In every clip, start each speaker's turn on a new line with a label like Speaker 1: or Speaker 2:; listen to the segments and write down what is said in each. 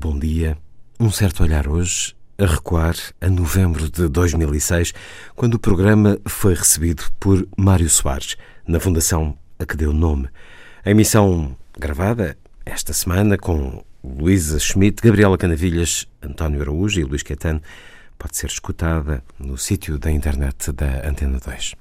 Speaker 1: bom dia. Um certo olhar hoje a recuar a novembro de 2006, quando o programa foi recebido por Mário Soares, na fundação a que deu nome. A emissão gravada esta semana com Luísa Schmidt, Gabriela Canavilhas, António Araújo e Luís Caetano pode ser escutada no sítio da internet da Antena 2.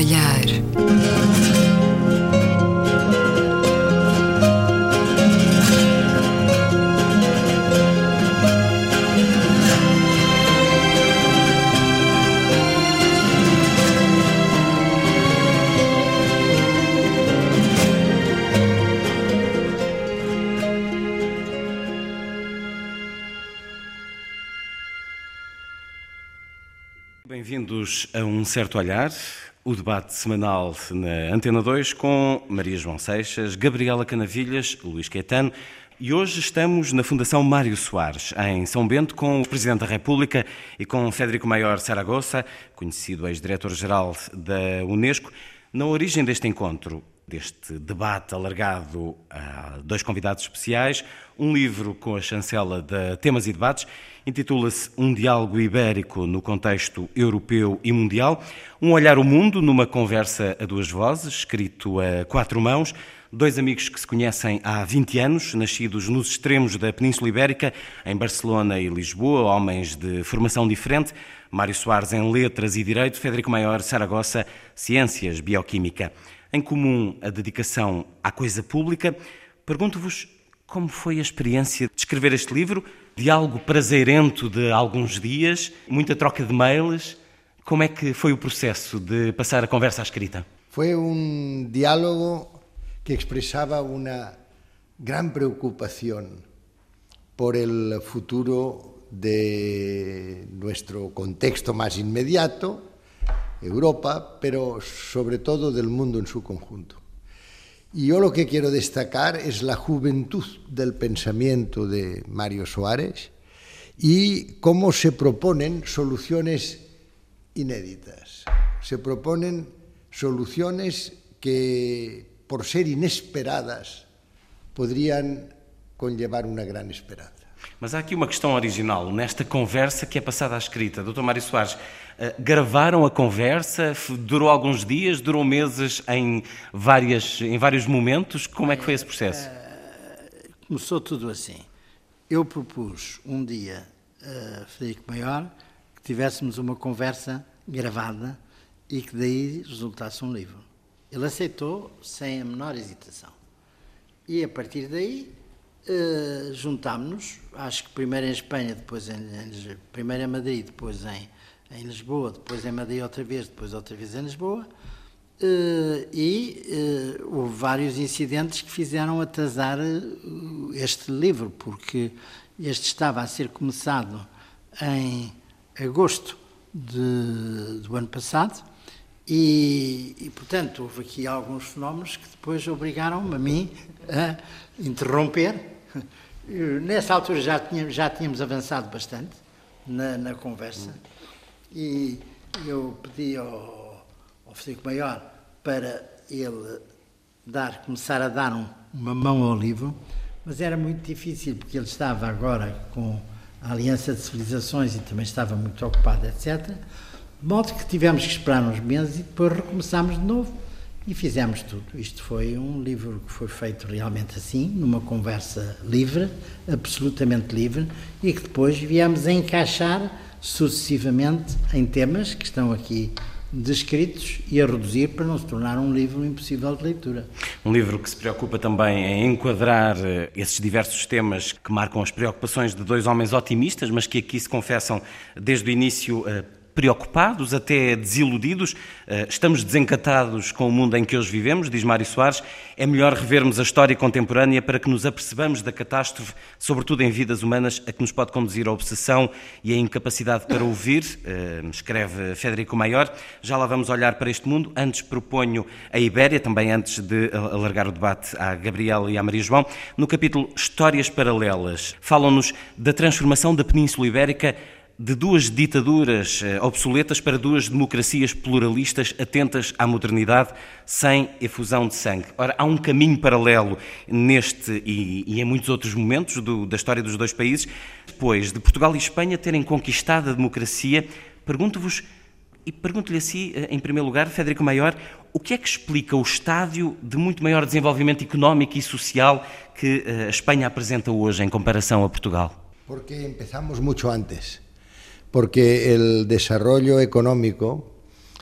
Speaker 2: Olhar.
Speaker 1: Bem-vindos a Um Certo Olhar, o debate semanal na Antena 2 com Maria João Seixas, Gabriela Canavilhas, Luís Caetano e hoje estamos na Fundação Mário Soares, em São Bento, com o Presidente da República e com Federico Maior Saragossa, conhecido ex-diretor-geral da Unesco. Na origem deste encontro, deste debate alargado a dois convidados especiais, um livro com a chancela de Temas e Debates Intitula-se Um Diálogo Ibérico no Contexto Europeu e Mundial. Um olhar ao mundo numa conversa a duas vozes, escrito a quatro mãos. Dois amigos que se conhecem há 20 anos, nascidos nos extremos da Península Ibérica, em Barcelona e Lisboa, homens de formação diferente. Mário Soares em Letras e Direito, Federico Maior Saragossa, Ciências, Bioquímica. Em comum a dedicação à coisa pública. Pergunto-vos como foi a experiência de escrever este livro? Diálogo prazeirento de alguns dias, muita troca de mails. Como é que foi o processo de passar a conversa à escrita?
Speaker 3: Foi um diálogo que expressava uma grande preocupação por el futuro de nuestro contexto más inmediato, Europa, pero sobre todo del mundo en su conjunto. Y yo lo que quiero destacar es la juventud del pensamiento de Mario Suárez y cómo se proponen soluciones inéditas. Se proponen soluciones que, por ser inesperadas, podrían conllevar uma grande esperança.
Speaker 1: Mas há aqui uma questão original nesta conversa que é passada à escrita. Doutor Mário Soares, eh, gravaram a conversa? Durou alguns dias? Durou meses em, várias, em vários momentos? Como é que foi esse processo? Eh,
Speaker 4: começou tudo assim. Eu propus um dia a Frederico Maior que tivéssemos uma conversa gravada e que daí resultasse um livro. Ele aceitou sem a menor hesitação. E a partir daí uh, juntámos-nos, acho que primeiro em Espanha, depois em, em, primeiro em Madrid, depois em em Lisboa, depois em Madrid outra vez, depois outra vez em Lisboa, eh, e eh, houve vários incidentes que fizeram atrasar eh, este livro, porque este estava a ser começado em agosto de, do ano passado, e, e, portanto, houve aqui alguns fenómenos que depois obrigaram-me a mim a interromper. Nessa altura já tínhamos, já tínhamos avançado bastante na, na conversa. E eu pedi ao, ao Maior para ele dar, começar a dar um, uma mão ao livro, mas era muito difícil porque ele estava agora com a Aliança de Civilizações e também estava muito ocupado, etc. De modo que tivemos que esperar uns meses e depois recomeçámos de novo e fizemos tudo. Isto foi um livro que foi feito realmente assim, numa conversa livre, absolutamente livre, e que depois viemos a encaixar sucessivamente em temas que estão aqui descritos e a reduzir para não se tornar um livro impossível de leitura.
Speaker 1: Um livro que se preocupa também em enquadrar eh, esses diversos temas que marcam as preocupações de dois homens otimistas, mas que aqui se confessam desde o início eh, preocupados, até desiludidos. Eh, estamos desencatados com o mundo em que hoje vivemos, diz Mário Soares. É melhor revermos a história contemporânea para que nos apercebamos da catástrofe, sobretudo em vidas humanas, a que nos pode conduzir a obsessão e a incapacidade para ouvir, eh, escreve Federico Maior. Já lá vamos olhar para este mundo. Antes proponho a Ibéria, também antes de alargar o debate à Gabriela e à Maria João. No capítulo Histórias Paralelas, falam-nos da transformação da Península Ibérica de duas ditaduras eh, obsoletas para duas democracias pluralistas atentas à modernidade, sem efusão de sangue. Ora, há um caminho paralelo neste e, e em muitos outros momentos do, da história dos dois países. Depois de Portugal e Espanha terem conquistado a democracia, pergunto-vos, e pergunto-lhe assim, em primeiro lugar, Federico Maior, o que é que explica o estádio de muito maior desenvolvimento económico e social que eh, a Espanha apresenta hoje em comparação a Portugal?
Speaker 3: Porque empezamos muito antes. Porque el desarrollo económico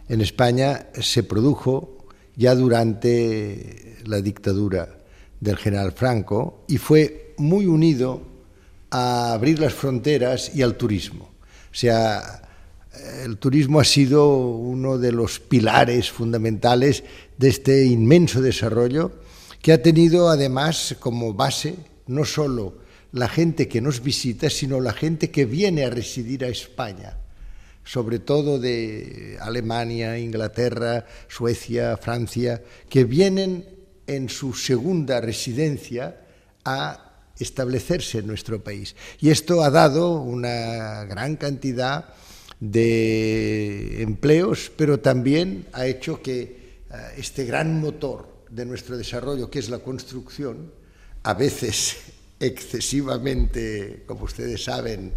Speaker 3: en España se produjo ya durante la dictadura del general Franco y fue muy unido a abrir las fronteras y al turismo. O sea, el turismo ha sido uno de los pilares fundamentales de este inmenso desarrollo que ha tenido además como base no solo la gente que nos visita, sino la gente que viene a residir a España, sobre todo de Alemania, Inglaterra, Suecia, Francia, que vienen en su segunda residencia a establecerse en nuestro país. Y esto ha dado una gran cantidad de empleos, pero también ha hecho que eh, este gran motor de nuestro desarrollo, que es la construcción, a veces excesivamente, como ustedes saben,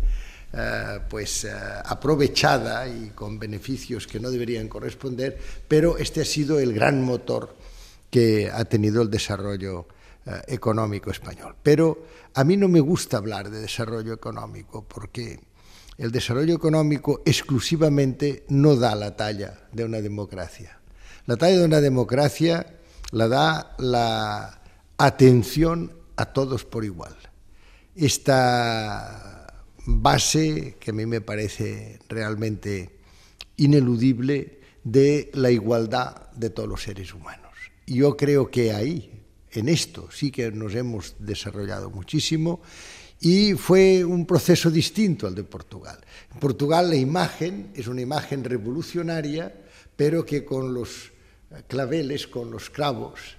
Speaker 3: eh, pues eh, aprovechada y con beneficios que no deberían corresponder, pero este ha sido el gran motor que ha tenido el desarrollo eh, económico español. Pero a mí no me gusta hablar de desarrollo económico porque el desarrollo económico exclusivamente no da la talla de una democracia. La talla de una democracia la da la atención a todos por igual. Esta base que a mí me parece realmente ineludible de la igualdad de todos los seres humanos. Yo creo que ahí, en esto, sí que nos hemos desarrollado muchísimo y fue un proceso distinto al de Portugal. En Portugal la imagen es una imagen revolucionaria, pero que con los claveles, con los clavos,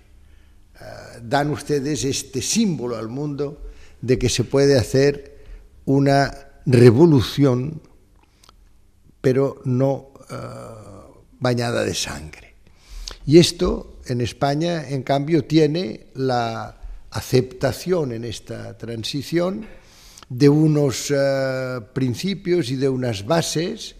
Speaker 3: dan ustedes este símbolo al mundo de que se puede hacer una revolución, pero no uh, bañada de sangre. Y esto en España, en cambio, tiene la aceptación en esta transición de unos uh, principios y de unas bases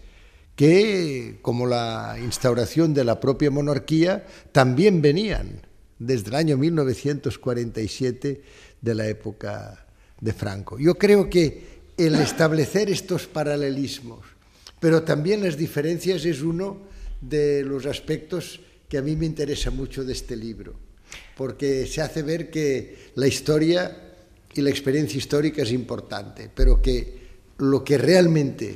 Speaker 3: que, como la instauración de la propia monarquía, también venían desde el año 1947 de la época de Franco. Yo creo que el establecer estos paralelismos, pero también las diferencias es uno de los aspectos que a mí me interesa mucho de este libro, porque se hace ver que la historia y la experiencia histórica es importante, pero que lo que realmente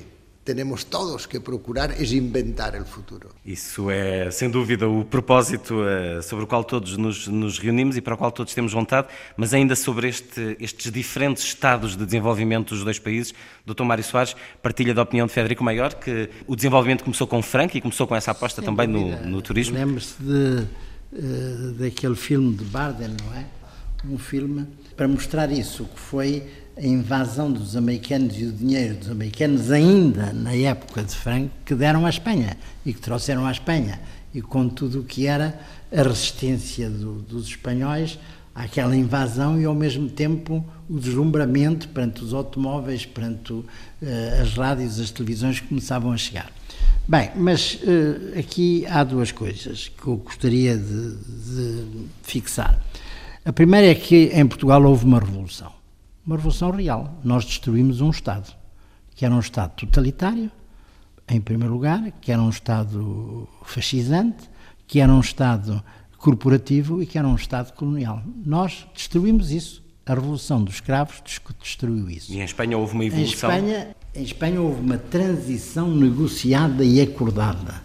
Speaker 3: temos todos que procurar é inventar o futuro.
Speaker 1: Isso é, sem dúvida, o propósito uh, sobre o qual todos nos, nos, reunimos e para o qual todos temos vontade, mas ainda sobre este, estes diferentes estados de desenvolvimento dos dois países, Dr. Mário Soares partilha da opinião de Federico Maior que o desenvolvimento começou com Franco e começou com essa aposta sem também no, no, turismo.
Speaker 4: Lembro-se de, uh, daquele filme de Barden, não é? Um filme para mostrar isso, que foi a invasão dos americanos e o dinheiro dos americanos, ainda na época de Franco, que deram à Espanha e que trouxeram à Espanha, e com tudo o que era a resistência do, dos espanhóis àquela invasão e, ao mesmo tempo, o deslumbramento perante os automóveis, perante uh, as rádios, as televisões que começavam a chegar. Bem, mas uh, aqui há duas coisas que eu gostaria de, de fixar. A primeira é que em Portugal houve uma revolução uma revolução real. Nós destruímos um Estado, que era um Estado totalitário, em primeiro lugar, que era um Estado fascisante, que era um Estado corporativo e que era um Estado colonial. Nós destruímos isso A Revolução dos Escravos destruiu isso.
Speaker 1: E em Espanha houve uma evolução?
Speaker 4: Em Espanha, em Espanha houve uma transição negociada e acordada.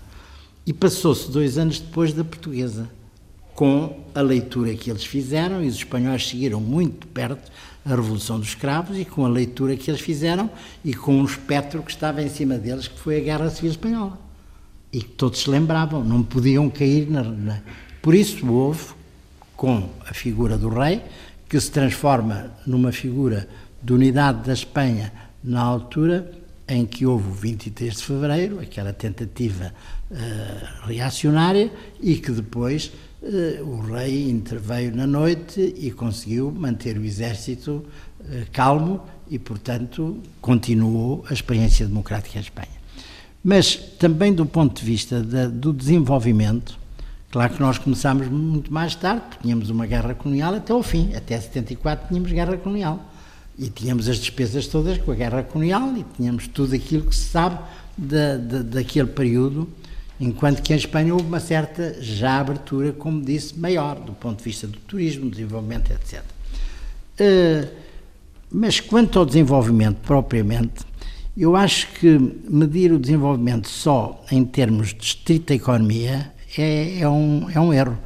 Speaker 4: E passou-se dois anos depois da portuguesa, com a leitura que eles fizeram, e os espanhóis seguiram muito perto a Revolução dos Escravos, e com a leitura que eles fizeram, e com um espectro que estava em cima deles, que foi a Guerra Civil Espanhola. E que todos se lembravam, não podiam cair na. na... Por isso houve, com a figura do rei, que se transforma numa figura de unidade da Espanha na altura em que houve o 23 de fevereiro, aquela tentativa uh, reacionária, e que depois o rei interveio na noite e conseguiu manter o exército uh, calmo e, portanto, continuou a experiência democrática em Espanha. Mas também do ponto de vista da, do desenvolvimento, claro que nós começámos muito mais tarde, tínhamos uma guerra colonial até ao fim, até 74 tínhamos guerra colonial. E tínhamos as despesas todas com a guerra colonial e tínhamos tudo aquilo que se sabe da, da, daquele período, enquanto que em Espanha houve uma certa já abertura, como disse, maior, do ponto de vista do turismo, desenvolvimento, etc. Eh, mas quanto ao desenvolvimento propriamente, eu acho que medir o desenvolvimento só em termos de estrita economia é, é, um, é um erro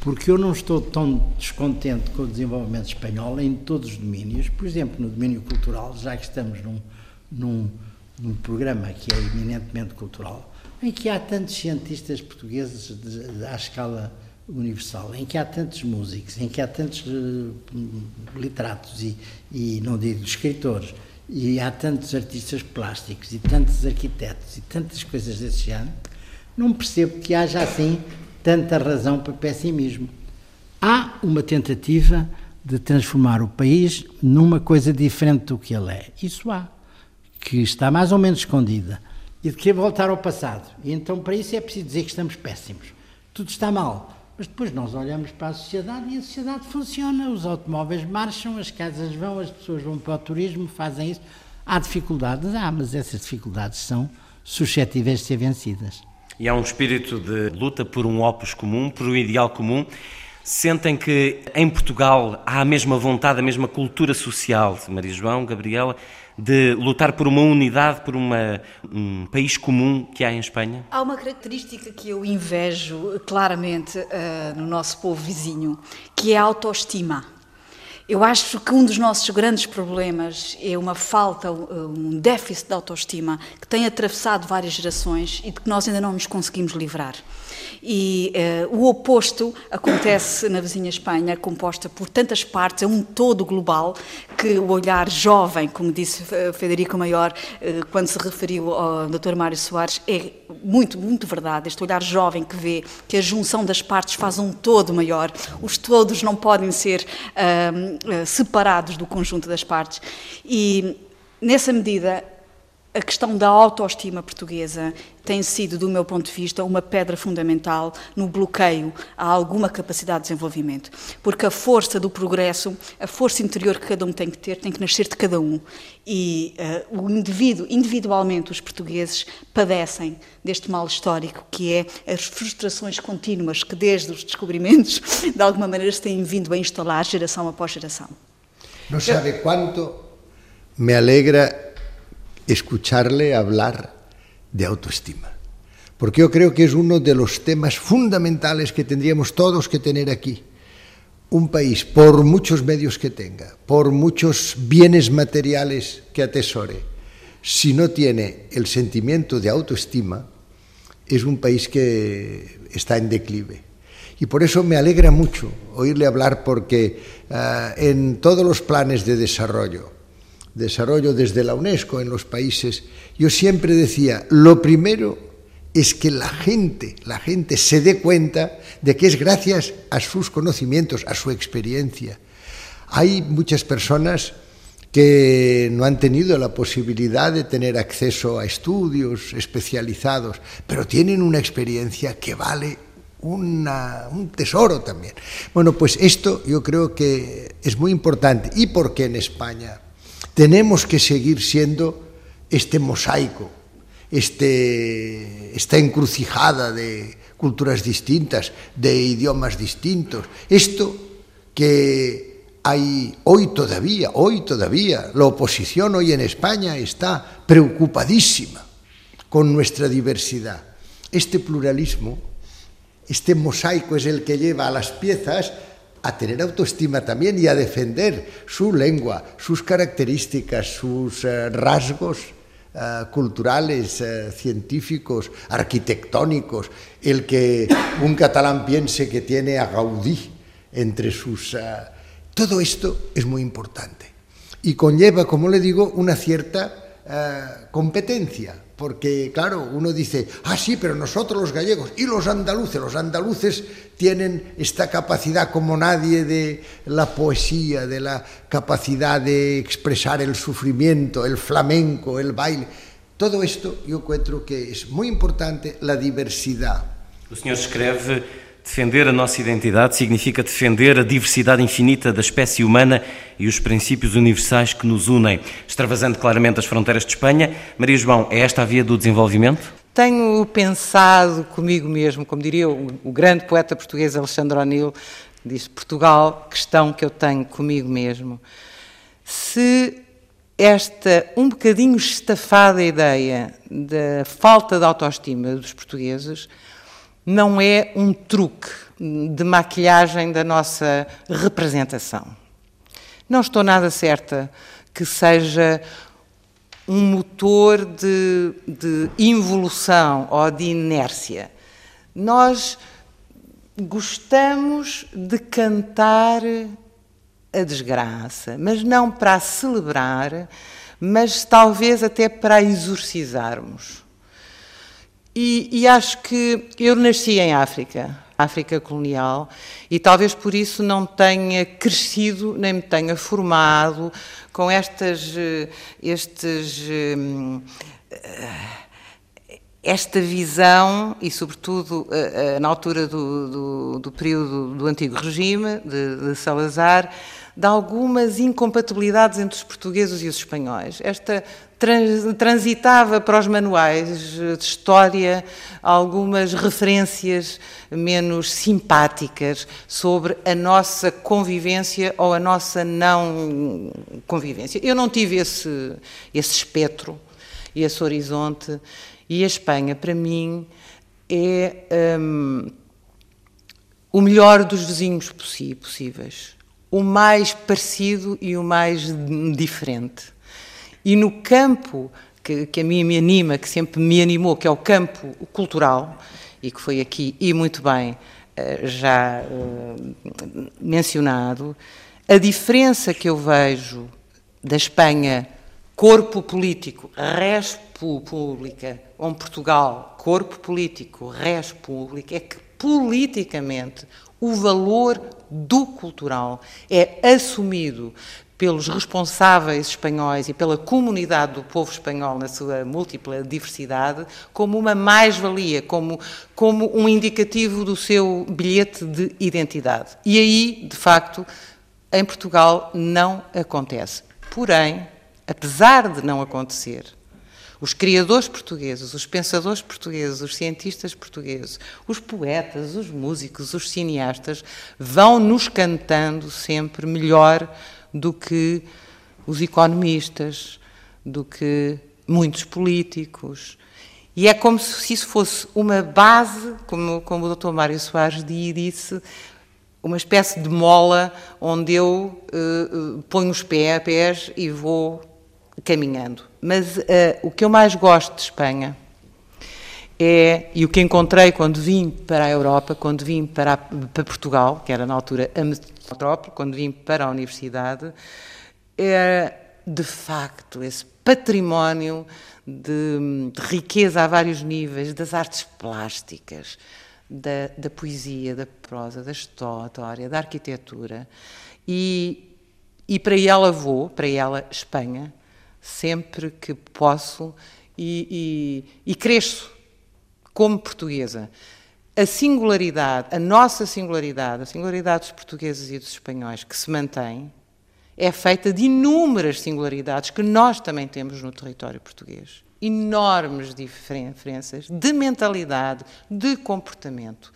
Speaker 4: porque eu não estou tão descontente com o desenvolvimento espanhol em todos os domínios, por exemplo, no domínio cultural, já que estamos num, num, num programa que é eminentemente cultural, em que há tantos cientistas portugueses de, de, à escala universal, em que há tantos músicos, em que há tantos uh, literatos e, e, não digo escritores, e há tantos artistas plásticos e tantos arquitetos e tantas coisas desse género, não percebo que haja assim tanta razão para pessimismo. Há uma tentativa de transformar o país numa coisa diferente do que ele é. Isso há, que está mais ou menos escondida. E de querer voltar ao passado. E então, para isso, é preciso dizer que estamos péssimos. Tudo está mal. Mas depois nós olhamos para a sociedade e a sociedade funciona. Os automóveis marcham, as casas vão, as pessoas vão para o turismo, fazem isso. Há dificuldades? Há, mas essas dificuldades são suscetíveis de ser vencidas.
Speaker 1: E há um espírito de luta por um opus comum, por um ideal comum. Sentem que em Portugal há a mesma vontade, a mesma cultura social, Maria João, Gabriela, de lutar por uma unidade, por uma, um país comum que há em Espanha?
Speaker 2: Há uma característica que eu invejo claramente uh, no nosso povo vizinho, que é a autoestima. Eu acho que um dos nossos grandes problemas é uma falta, um déficit de autoestima que tem atravessado várias gerações e de que nós ainda não nos conseguimos livrar. E uh, o oposto acontece na vizinha Espanha, composta por tantas partes, é um todo global, que o olhar jovem, como disse eh, Federico Maior, uh, quando se referiu ao Dr. Mário Soares, é muito, muito verdade. Este olhar jovem que vê que a junção das partes faz um todo maior. Os todos não podem ser uh, separados do conjunto das partes. E, nessa medida, a questão da autoestima portuguesa tem sido, do meu ponto de vista, uma pedra fundamental no bloqueio a alguma capacidade de desenvolvimento. Porque a força do progresso, a força interior que cada um tem que ter, tem que nascer de cada um. E uh, o indivíduo, individualmente, os portugueses padecem deste mal histórico, que é as frustrações contínuas que, desde os descobrimentos, de alguma maneira se têm vindo a instalar geração após geração.
Speaker 3: Não sabe quanto me alegra escucharle hablar de autoestima. Porque yo creo que es uno de los temas fundamentales que tendríamos todos que tener aquí. Un país, por muchos medios que tenga, por muchos bienes materiales que atesore, si no tiene el sentimiento de autoestima, es un país que está en declive. Y por eso me alegra mucho oírle hablar porque uh, en todos los planes de desarrollo, desarrollo desde la UNESCO en los países, yo siempre decía, lo primero es que la gente, la gente se dé cuenta de que es gracias a sus conocimientos, a su experiencia. Hay muchas personas que no han tenido la posibilidad de tener acceso a estudios especializados, pero tienen una experiencia que vale un tesoro también. Bueno, pues esto yo creo que es muy importante. ¿Y por qué en España? tenemos que seguir siendo este mosaico, este, esta encrucijada de culturas distintas, de idiomas distintos. Esto que hay hoy todavía, hoy todavía, la oposición hoy en España está preocupadísima con nuestra diversidad. Este pluralismo, este mosaico es el que lleva a las piezas a tener autoestima también y a defender su lengua, sus características, sus uh, rasgos uh, culturales, uh, científicos, arquitectónicos, el que un catalán piense que tiene a Gaudí entre sus... todo esto es muy importante y conlleva, como le digo, una cierta competencia porque claro, uno dice, ah, sí, pero nosotros los gallegos y los andaluces, los andaluces tienen esta capacidad como nadie de la poesía, de la capacidad de expresar el sufrimiento, el flamenco, el baile. Todo esto yo encuentro que es muy importante, la diversidad.
Speaker 1: O senhor escreve Defender a nossa identidade significa defender a diversidade infinita da espécie humana e os princípios universais que nos unem, extravasando claramente as fronteiras de Espanha. Maria João, é esta a via do desenvolvimento?
Speaker 5: Tenho pensado comigo mesmo, como diria o, grande poeta português Alexandre O'Neill, disse Portugal, questão que eu tenho comigo mesmo. Se esta um bocadinho estafada ideia da falta de autoestima dos portugueses não é um truque de maquilhagem da nossa representação. Não estou nada certa que seja um motor de, de involução ou de inércia. Nós gostamos de cantar a desgraça, mas não para celebrar, mas talvez até para exorcizarmos. E, e, acho que eu nasci em África, África colonial, e talvez por isso não tenha crescido nem me tenha formado com estas, eh, estes, eh, esta visão, e sobretudo eh, na altura do, do, do período do antigo regime, de, de Salazar, de algumas incompatibilidades entre os portugueses e os espanhóis. Esta transitava para os manuais de história algumas referências menos simpáticas sobre a nossa convivência ou a nossa não convivência. Eu não tive esse, esse espectro e esse horizonte, e a Espanha, para mim, é um, o melhor dos vizinhos possíveis o mais parecido e o mais diferente. E no campo que, que, a mim me anima, que sempre me animou, que é o campo cultural, e que foi aqui, e muito bem, eh, já uh, mencionado, a diferença que eu vejo da Espanha, corpo político, res pública, ou Portugal, corpo político, res pública, é que politicamente o valor do cultural é assumido pelos responsáveis espanhóis e pela comunidade do povo espanhol na sua múltipla diversidade como uma mais-valia, como, como um indicativo do seu bilhete de identidade. E aí, de facto, em Portugal não acontece. Porém, apesar de não acontecer, os criadores portugueses, os pensadores portugueses, os cientistas portugueses, os poetas, os músicos, os cineastas vão nos cantando sempre melhor do que os economistas, do que muitos políticos. E é como se isso fosse uma base, como, como o Dr. Mário Soares disse, uma espécie de mola onde eu uh, ponho os pés e vou caminhando. Mas uh, o que eu mais gosto de Espanha é, e o que encontrei quando vim para a Europa, quando vim para, para Portugal, que era na altura a metrópole, quando vim para a universidade, é de facto esse património de, de riqueza a vários níveis, das artes plásticas, da, da poesia, da prosa, da história, da arquitetura. E, e para ela vou, para ela Espanha, sempre que posso e, e, e cresço como portuguesa. A singularidade, a nossa singularidade, a singularidade dos portugueses e dos espanhóis que se mantém, é feita de inúmeras singularidades que nós também temos no território português. Enormes diferenças de mentalidade, de comportamento.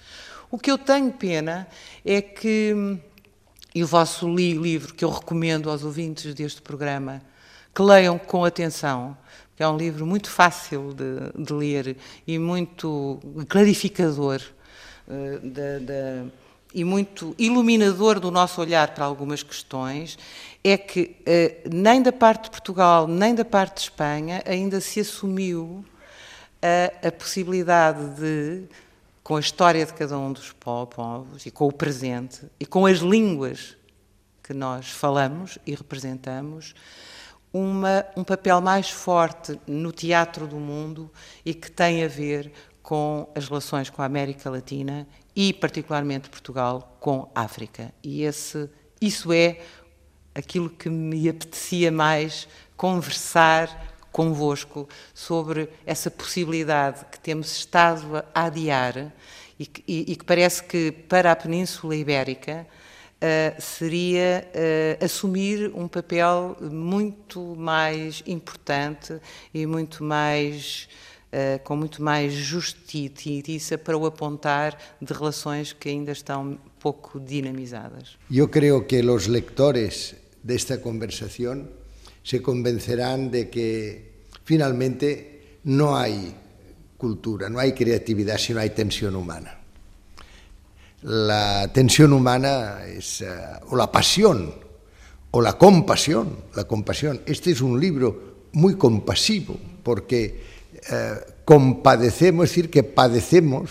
Speaker 5: O que eu tenho pena é que E o vosso li livro, que eu recomendo aos ouvintes deste programa, que leiam com atenção, que é um livro muito fácil de, de ler e muito clarificador uh, e muito iluminador do nosso olhar para algumas questões, é que uh, nem da parte de Portugal, nem da parte de Espanha ainda se assumiu a, a possibilidade de com a história de cada um dos povos e com o presente e com as línguas que nós falamos e representamos, uma, um papel mais forte no teatro do mundo e que tem a ver com as relações com a América Latina e, particularmente, Portugal com África. E esse, isso é aquilo que me apetecia mais conversar convosco sobre essa possibilidade que temos estado a adiar e que, e, e que parece que para a Península Ibérica uh, seria uh, assumir um papel muito mais importante e muito mais uh, com muito mais justiça para o apontar de relações que ainda estão pouco dinamizadas.
Speaker 3: Eu creio que os lectores desta conversação se convencerán de que finalmente no hay cultura, no hay creatividad, sino hay tensión humana. La tensión humana es, uh, o la pasión, o la compasión, la compasión. Este es un libro muy compasivo, porque uh, compadecemos, es decir, que padecemos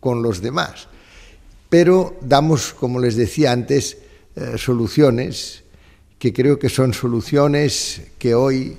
Speaker 3: con los demás, pero damos, como les decía antes, uh, soluciones que creo que son soluciones que hoy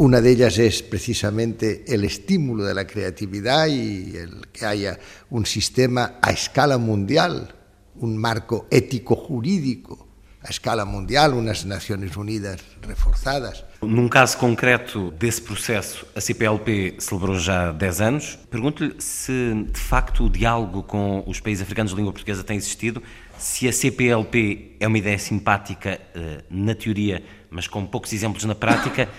Speaker 3: una de ellas es precisamente el estímulo de la creatividad y el que haya un sistema a escala mundial, un marco ético jurídico a escala mundial, unas Naciones Unidas reforzadas.
Speaker 1: Num caso concreto desse processo, a CPLP celebrou já 10 anos. Pergunto-lhe se, de facto, o diálogo com os países africanos de língua portuguesa tem existido, se a CPLP é uma ideia simpática eh, na teoria, mas com poucos exemplos na prática,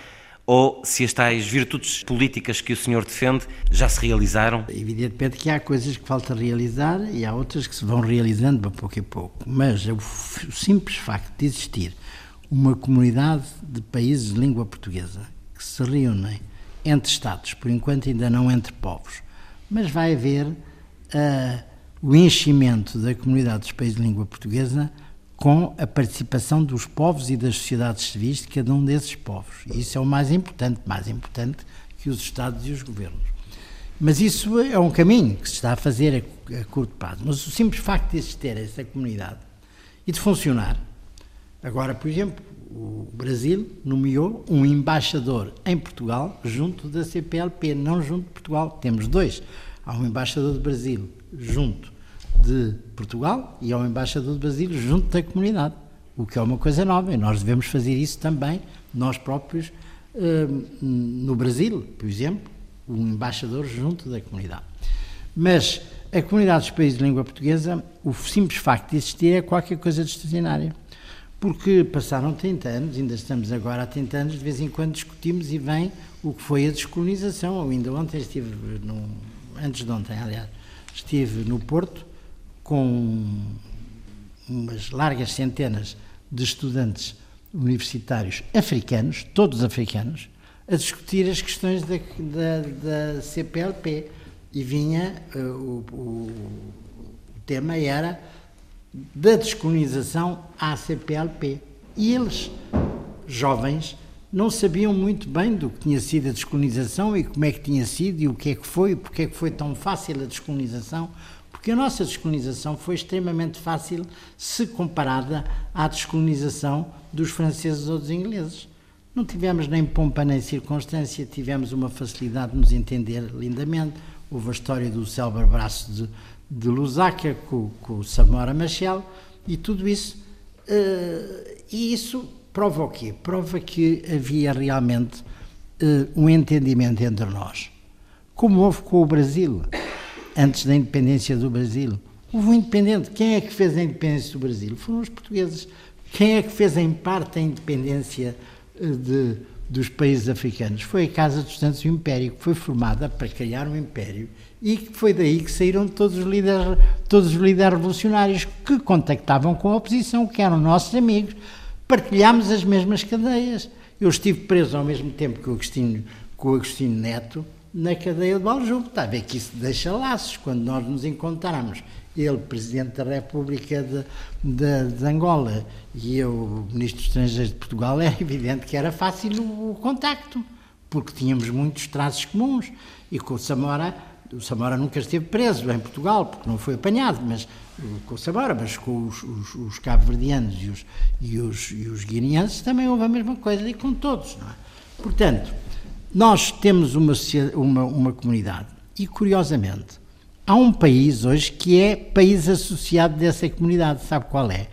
Speaker 1: ou se as tais virtudes políticas que o senhor defende já se realizaram?
Speaker 4: Evidentemente que há coisas que falta realizar e há outras que se vão realizando a pouco a pouco. Mas o simples facto de existir uma comunidade de países de língua portuguesa que se reúnem entre Estados, por enquanto ainda não entre povos, mas vai haver uh, o enchimento da comunidade dos países de língua portuguesa com a participação dos povos e das sociedades civis de cada um desses povos. E isso é o mais importante, mais importante que os Estados e os governos. Mas isso é um caminho que se está a fazer a, a curto prazo. Mas o simples facto de existir essa comunidade e de funcionar. Agora, por exemplo, o Brasil nomeou um embaixador em Portugal junto da CPLP, não junto de Portugal. Temos dois. Há um embaixador do Brasil junto de Portugal e ao embaixador do Brasil junto da comunidade, o que é uma coisa nova e nós devemos fazer isso também, nós próprios, eh, no Brasil, por exemplo, um embaixador junto da comunidade. Mas a comunidade dos países de língua portuguesa, o simples facto de existir é qualquer coisa de extraordinário. Porque passaram 30 anos, ainda estamos agora há 30 anos, de vez em quando discutimos e vem o que foi a descolonização. Eu ainda ontem estive, no, antes de ontem, aliás, estive no Porto com umas largas centenas de estudantes universitários africanos, todos africanos, a discutir as questões da, da, da CPLP. E vinha, uh, o, o, o, tema era da descolonização à CPLP. E eles, jovens, não sabiam muito bem do que tinha sido a descolonização e como é que tinha sido e o que é que foi, porque é que foi tão fácil a descolonização, porque a nossa descolonização foi extremamente fácil se comparada à descolonização dos franceses ou dos ingleses. Não tivemos nem pompa nem circunstância, tivemos uma facilidade de nos entender lindamente. Houve a história do célebre braço de, de com, com o Samora Machel e tudo isso. Uh, e isso prova o quê? Prova que havia realmente uh, um entendimento entre nós. Como houve com o Brasil antes da independência do Brasil. Houve um independente. Quem é que fez a independência do Brasil? Foram os portugueses. Quem é que fez em parte a independência eh, de, dos países africanos foi a Casa dos Santos o Império, que foi formada para criar um império e foi daí que saíram todos os líderes, todos os líderes revolucionários que contactavam com a oposição, que eram nossos amigos. Partilhámos as mesmas cadeias. Eu estive preso ao mesmo tempo que o Agostinho, com o Agostinho Neto na cadeia de Baljub. Está a ver que isso deixa laços. Quando nós nos encontramos, ele, Presidente da República de, de, de, Angola, e eu, Ministro dos Estrangeiros de Portugal, é evidente que era fácil o, o contacto, porque tínhamos muitos traços comuns. E com o Samora, o Samora nunca esteve preso em Portugal, porque não foi apanhado, mas com o Samora, mas com os, os, os cabo-verdianos e os, e, os, e os guineenses também houve a mesma coisa, e com todos. Não é? Portanto, nós temos uma, uma, uma comunidade, e curiosamente, Há um país hoje que é país associado dessa comunidade, sabe qual é?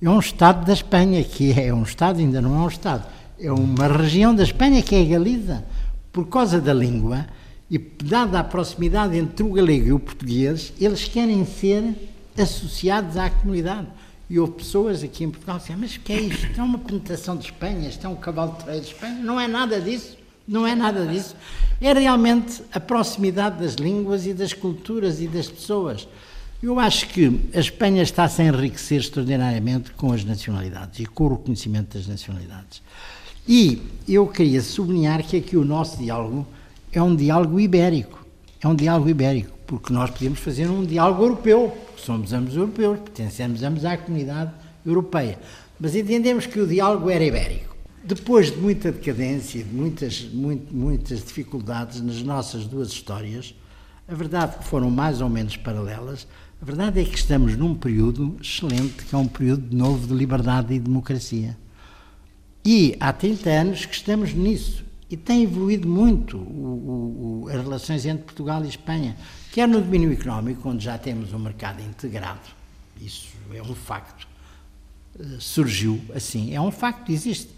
Speaker 4: É um Estado da Espanha, que é um Estado, ainda não é um Estado, é uma região da Espanha que é a Galiza. Por causa da língua e dada a proximidade entre o galego e o português, eles querem ser associados à comunidade. E houve pessoas aqui em Portugal que disseram, mas o que é isto? Isto é uma penetração de Espanha, isto é um cavalo de treino de Espanha. Não é nada disso. Não é nada disso. É realmente a proximidade das línguas e das culturas e das pessoas. Eu acho que a Espanha está a enriquecer extraordinariamente com as nacionalidades e com o reconhecimento das nacionalidades. E eu queria sublinhar que aqui o nosso diálogo é um diálogo ibérico. É um diálogo ibérico, porque nós podemos fazer um diálogo europeu, porque somos ambos europeus, pertencemos ambos à comunidade europeia. Mas entendemos que o diálogo era ibérico. Depois de muita decadência, de muitas, muito, muitas dificuldades nas nossas duas histórias, a verdade que foram mais ou menos paralelas, a verdade é que estamos num período excelente, que é um período novo de liberdade e democracia. E há 30 anos que estamos nisso. E tem evoluído muito o, o, as relações entre Portugal e Espanha, quer no domínio económico, onde já temos um mercado integrado, isso é um facto, eh, surgiu assim, é um facto, existe.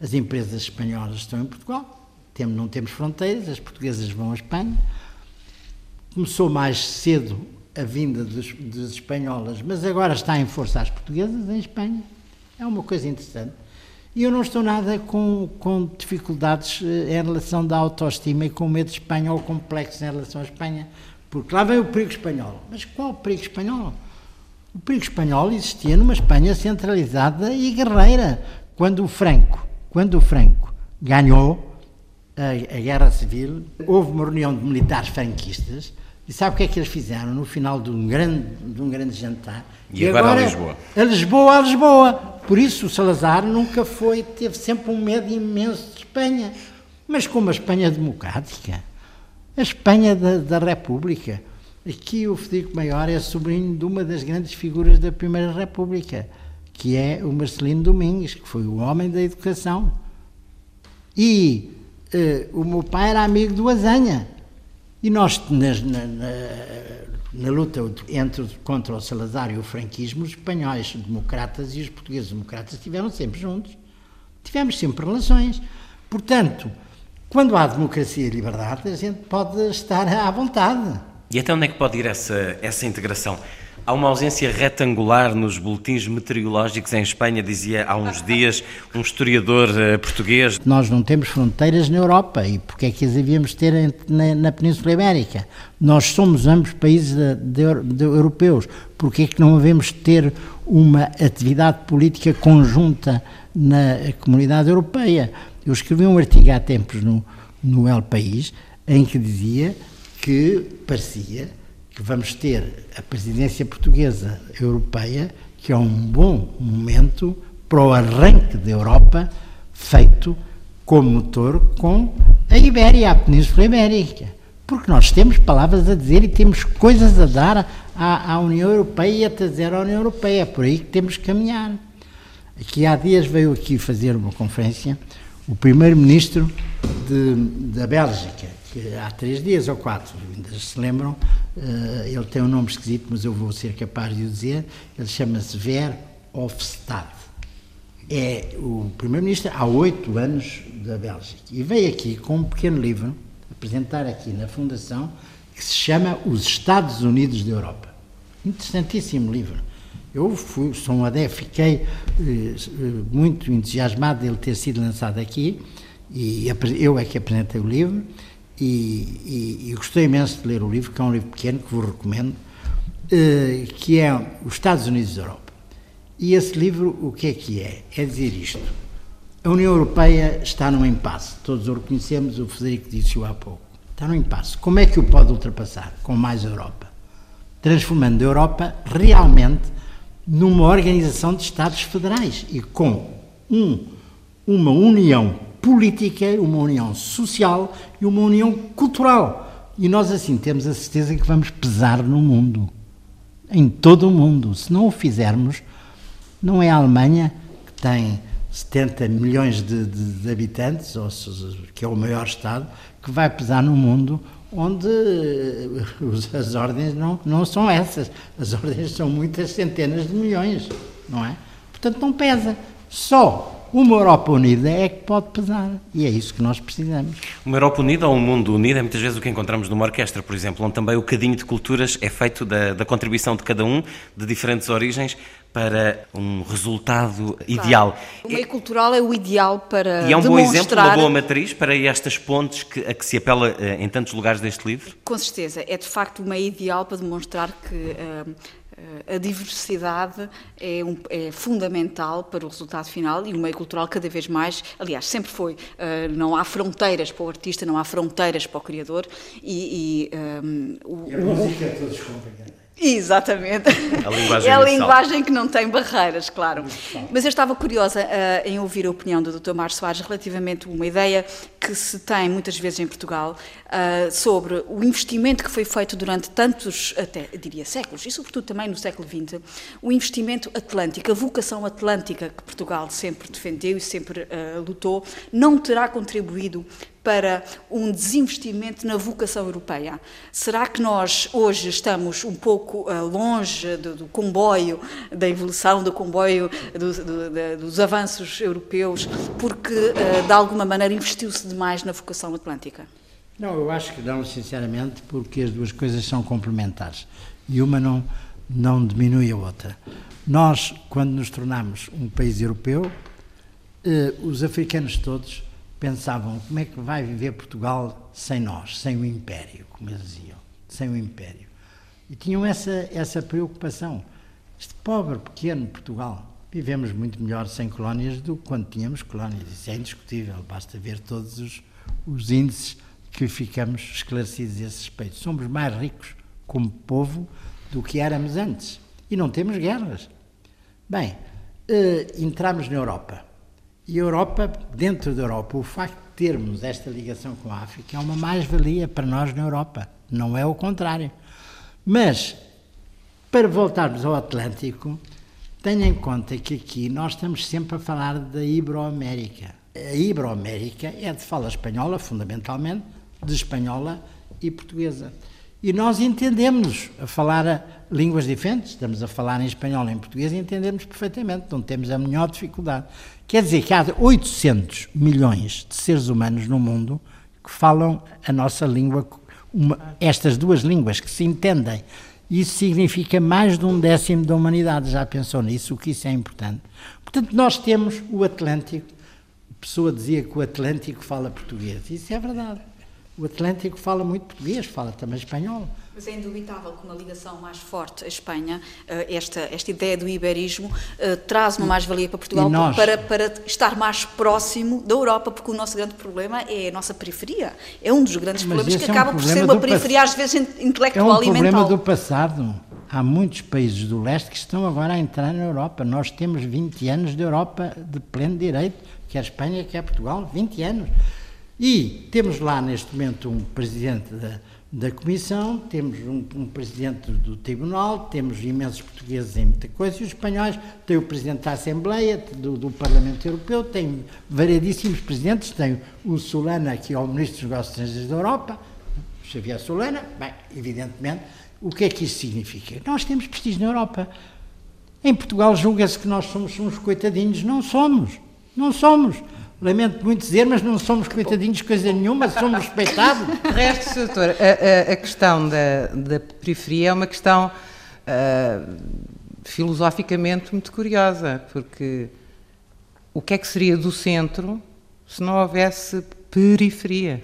Speaker 4: As empresas espanholas estão em Portugal, temos, não temos fronteiras, as portuguesas vão à Espanha. Começou mais cedo a vinda dos, das espanholas, mas agora está em força as portuguesas em Espanha. É uma coisa interessante. E eu não estou nada com, com dificuldades eh, em relação da autoestima e com medo de Espanha ou complexos em relação à Espanha, porque lá vem o perigo espanhol. Mas qual o perigo espanhol? O perigo espanhol existia numa Espanha centralizada e guerreira. Quando o Franco quando o Franco ganhou a, a Guerra Civil, houve uma reunião de militares franquistas e sabe o que é que eles fizeram no final de um grande, de um grande jantar?
Speaker 1: E, e agora, agora, a Lisboa?
Speaker 4: A Lisboa, a Lisboa. Por isso o Salazar nunca foi, teve sempre um medo imenso de Espanha. Mas como a Espanha democrática, a Espanha da, da República. Aqui o Federico Maior é sobrinho de uma das grandes figuras da Primeira República que é o Marcelino Domingues, que foi o homem da educação. E uh, o meu pai era amigo do Azanha. E nós, na, na, na, luta entre, contra o Salazar e o franquismo, os espanhóis democratas e os portugueses democratas estiveram sempre juntos. Tivemos sempre relações. Portanto, quando há democracia e liberdade, a gente pode estar à vontade.
Speaker 1: E até onde é que pode ir essa, essa integração? Há uma ausência retangular nos boletins meteorológicos em Espanha, dizia há uns dias um historiador uh, português.
Speaker 4: Nós não temos fronteiras na Europa e porque é que as havíamos ter na, na Península Ibérica? Nós somos ambos países de, de, de europeus. Porque é que não devemos ter uma atividade política conjunta na comunidade europeia? Eu escrevi um artigo há tempos no, no El País em que dizia que parecia que vamos ter a presidência portuguesa europeia, que é um bom momento para o arranque da Europa feito como motor com a Ibéria, a Península Ibérica. Porque nós temos palavras a dizer e temos coisas a dar à, à União Europeia e a trazer à União Europeia. É por aí que temos que caminhar. Aqui há dias veio aqui fazer uma conferência o primeiro-ministro da Bélgica, que há três dias ou quatro, ainda se lembram, uh, ele tem um nome esquisito, mas eu vou ser capaz de o dizer, ele chama-se Verhofstadt. É o primeiro-ministro há oito anos da Bélgica e veio aqui com um pequeno livro, apresentar aqui na Fundação, que se chama Os Estados Unidos da Europa. Interessantíssimo livro. Eu fui, sou um adepto, fiquei eh, muito entusiasmado dele ter sido lançado aqui E eu é que apresentei o livro e, e, e, gostei imenso de ler o livro, que é um livro pequeno que vos recomendo, eh, que é Os Estados Unidos da Europa. E esse livro, o que é que é? É dizer isto. A União Europeia está num impasse. Todos o reconhecemos, o Federico disse-o há pouco. Está num impasse. Como é que o pode ultrapassar? Com mais Europa. Transformando a Europa realmente numa organização de Estados federais e com um, uma união política, uma união social e uma união cultural. E nós assim temos a certeza que vamos pesar no mundo, em todo o mundo. Se não o fizermos, não é a Alemanha que tem 70 milhões de, de, de habitantes, ou que é o maior Estado, que vai pesar no mundo onde eh, as ordens não, não são essas. As ordens são muitas centenas de milhões, não é? Portanto, não pesa. Só uma Europa unida é que pode pesar. E é isso que nós precisamos.
Speaker 1: Uma Europa unida ou um mundo unido é muitas vezes o que encontramos numa orquestra, por exemplo, onde também o cadinho de culturas é feito da, da contribuição de cada um, de diferentes origens, para um resultado claro. ideal.
Speaker 2: O meio cultural é o ideal para
Speaker 1: E é um
Speaker 2: demonstrar...
Speaker 1: bom exemplo, uma boa matriz para estas pontes que, a que se apela uh, em tantos lugares deste livro?
Speaker 2: Com certeza. É de facto o meio ideal para demonstrar que... Uh, a diversidade é, um, é, fundamental para o resultado final e o meio cultural cada vez mais, aliás, sempre foi. Uh, não há fronteiras para o artista, não há fronteiras para o criador
Speaker 4: e, e, um, o, e a música o, todos compreendem.
Speaker 2: Exatamente.
Speaker 1: A linguagem
Speaker 2: é a linguagem que não tem barreiras, claro. Mas eu estava curiosa uh, em ouvir a opinião do Dr. Mário Soares relativamente a uma ideia que se tem muitas vezes em Portugal uh, sobre o investimento que foi feito durante tantos, até diria séculos, e sobretudo também no século XX, o investimento atlântico, a vocação atlântica que Portugal sempre defendeu e sempre uh, lutou, não terá contribuído para um desinvestimento na vocação europeia. Será que nós hoje estamos um pouco uh, longe do, do, comboio, da evolução do comboio do, do, dos avanços europeus, porque uh, de alguma maneira investiu-se demais na vocação atlântica?
Speaker 4: Não, eu acho que não, sinceramente, porque as duas coisas são complementares e uma não, não diminui a outra. Nós, quando nos tornamos um país europeu, eh, os africanos todos pensavam como é que vai viver Portugal sem nós, sem o Império, como eles diziam, sem o Império. E tinham essa, essa preocupação. Este pobre, pequeno Portugal, vivemos muito melhor sem colónias do que quando tínhamos colónias. Isso é indiscutível, basta ver todos os, os índices que ficamos esclarecidos a esse respeito. Somos mais ricos como povo do que éramos antes. E não temos guerras. Bem, eh, entramos na Europa. E a Europa, dentro da Europa, o facto de termos esta ligação com a África é uma mais-valia para nós na Europa, não é o contrário. Mas, para voltarmos ao Atlântico, tenha em conta que aqui nós estamos sempre a falar da Iberoamérica. A Iberoamérica é de fala espanhola, fundamentalmente, de espanhola e portuguesa. E nós entendemos a falar línguas diferentes, estamos a falar em espanhol e em português e entendemos perfeitamente, não temos a menor dificuldade. Quer dizer que há 800 milhões de seres humanos no mundo que falam a nossa língua, uma, estas duas línguas que se entendem. Isso significa mais de um décimo da humanidade. Já pensou nisso? O que isso é importante? Portanto, nós temos o Atlântico. A pessoa dizia que o Atlântico fala português. Isso é verdade. O Atlântico fala muito português, fala também espanhol.
Speaker 2: Mas é indubitável que uma ligação mais forte à Espanha, eh, esta, esta ideia do iberismo, eh, traz uma mais-valia para Portugal nós... para, para estar mais próximo da Europa, porque o nosso grande problema é a nossa periferia. É um dos grandes Mas problemas que acaba é um por ser uma periferia, às vezes, intelectual
Speaker 4: e mental. É um problema do passado. Há muitos países do leste que estão agora a entrar na Europa. Nós temos 20 anos de Europa de pleno direito, quer Espanha, quer Portugal, 20 anos. E temos lá neste momento um presidente da, da Comissão, temos um, um, presidente do Tribunal, temos imensos portugueses em muita coisa, e os espanhóis têm o presidente da Assembleia, do, do Parlamento Europeu, têm variedíssimos presidentes, tem o Solana, que é o Ministro dos Negócios Estrangeiros da Europa, Xavier Solana, bem, evidentemente, o que é que isso significa? Nós temos prestígio na Europa. Em Portugal julga-se que nós somos uns coitadinhos, não somos, não somos. Lamento muito dizer, mas não somos coitadinhos de coisa nenhuma, somos respeitados.
Speaker 5: De resto, doutor, a, a, a, questão da, da periferia é uma questão uh, filosoficamente muito curiosa, porque o que é que seria do centro se não houvesse periferia.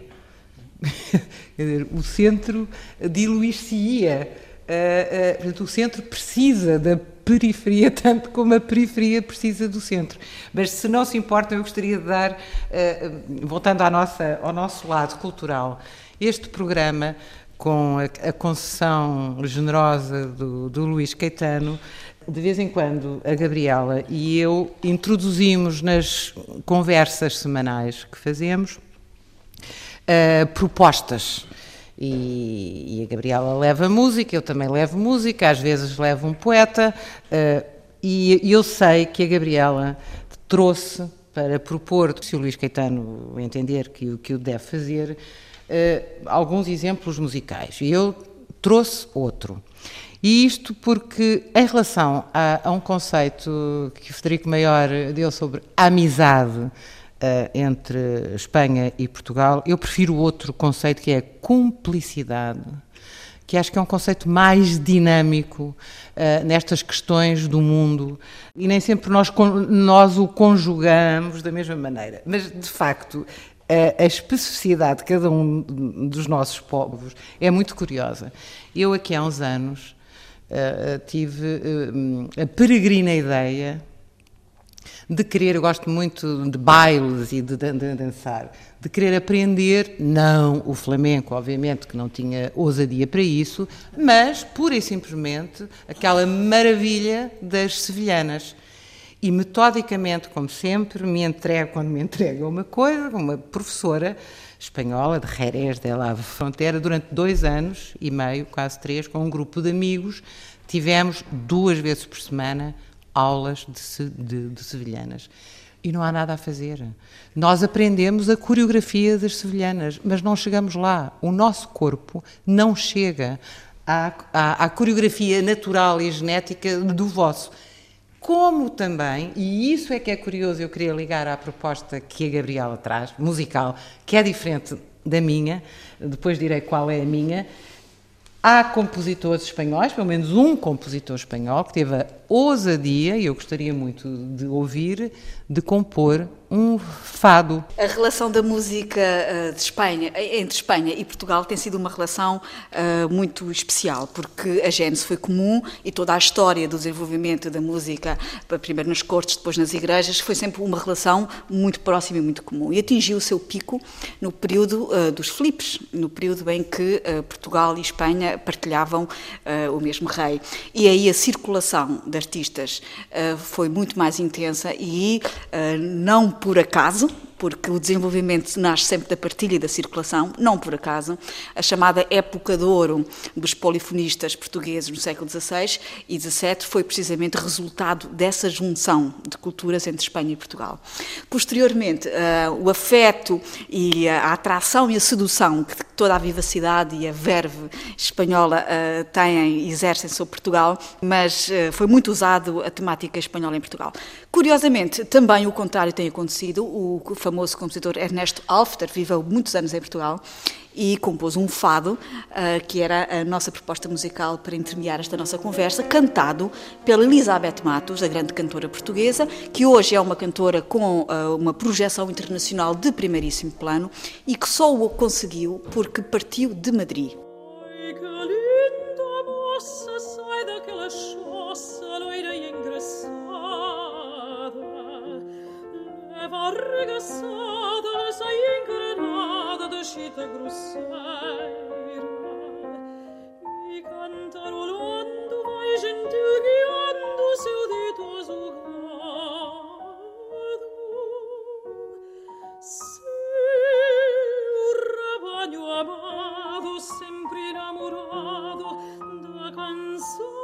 Speaker 5: Quer dizer, o centro diluir-se-ia. Uh, uh, o centro precisa da periferia tanto como a periferia precisa do centro. Mas se não se importa, eu gostaria de dar, uh, voltando à nossa, ao nosso lado cultural, este programa com a, a concessão generosa do, do Luís Caetano, de vez em quando a Gabriela e eu introduzimos nas conversas semanais que fazemos uh, propostas. E, e, a Gabriela leva música, eu também levo música, às vezes levo um poeta, uh, e, e eu sei que a Gabriela trouxe para propor, se o Luís Caetano entender que, que o deve fazer, uh, alguns exemplos musicais. E eu trouxe outro. E isto porque, em relação a, a um conceito que o Federico Maior deu sobre amizade, entre Espanha e Portugal. Eu prefiro outro conceito que é cumplicidade, que acho que é um conceito mais dinâmico uh, nestas questões do mundo e nem sempre nós, nós o conjugamos da mesma maneira. Mas, de facto, a, a especificidade de cada um dos nossos povos é muito curiosa. Eu, aqui há uns anos, uh, tive uh, a peregrina ideia de querer, eu gosto muito de bailes e de, de, de, dançar, de querer aprender, não o flamenco, obviamente, que não tinha ousadia para isso, mas pura e simplesmente aquela maravilha das sevilhanas. E metodicamente, como sempre, me entrego, quando me entrego uma coisa, uma professora espanhola de Jerez de la Frontera, durante dois anos e meio, quase três, com um grupo de amigos, tivemos duas vezes por semana aulas de, de, de sevilhanas. E não há nada a fazer. Nós aprendemos a coreografia das sevilhanas, mas não chegamos lá. O nosso corpo não chega à, à, à coreografia natural e genética do vosso como também, e isso é que é curioso, eu queria ligar à proposta que a Gabriela traz, musical, que é diferente da minha, depois direi qual é a minha. Há compositores espanhóis, pelo menos um compositor espanhol, que teve a ousadia, e eu gostaria muito de ouvir, de compor um fado.
Speaker 2: A relação da música uh, de Espanha, entre Espanha e Portugal tem sido uma relação uh, muito especial, porque a gênese foi comum e toda a história do desenvolvimento da música, primeiro nas cortes, depois nas igrejas, foi sempre uma relação muito próxima e muito comum. E atingiu o seu pico no período uh, dos Filipes, no período em que Portugal e Espanha partilhavam o mesmo rei. E aí a circulação de artistas foi muito mais intensa e não por acaso, porque o desenvolvimento nasce sempre da partilha e da circulação, não por acaso. A chamada época de ouro dos polifonistas portugueses no século XVI e XVII foi precisamente resultado dessa junção de culturas entre Espanha e Portugal. Posteriormente, uh, o afeto e a atração e a sedução que toda a vivacidade e a verve espanhola uh, têm, exercem sobre Portugal, mas uh, foi muito usado a temática espanhola em Portugal. Curiosamente, também o contrário tem acontecido. O famoso famoso compositor Ernesto Alfter, viveu muitos anos em Portugal e compôs um fado, uh, que era a nossa proposta musical para intermediar esta nossa conversa, cantado pela Elizabeth Matos, a grande cantora portuguesa, que hoje é uma cantora com uh, uma projeção internacional de primeiríssimo plano e que só o conseguiu porque partiu de Madrid. Ai, que linda moça leva arregaçada, sai engrenada da chita grosseira e cantarolando vai gentil guiando seu ditoso gado seu rebanho amado sempre enamorado da canção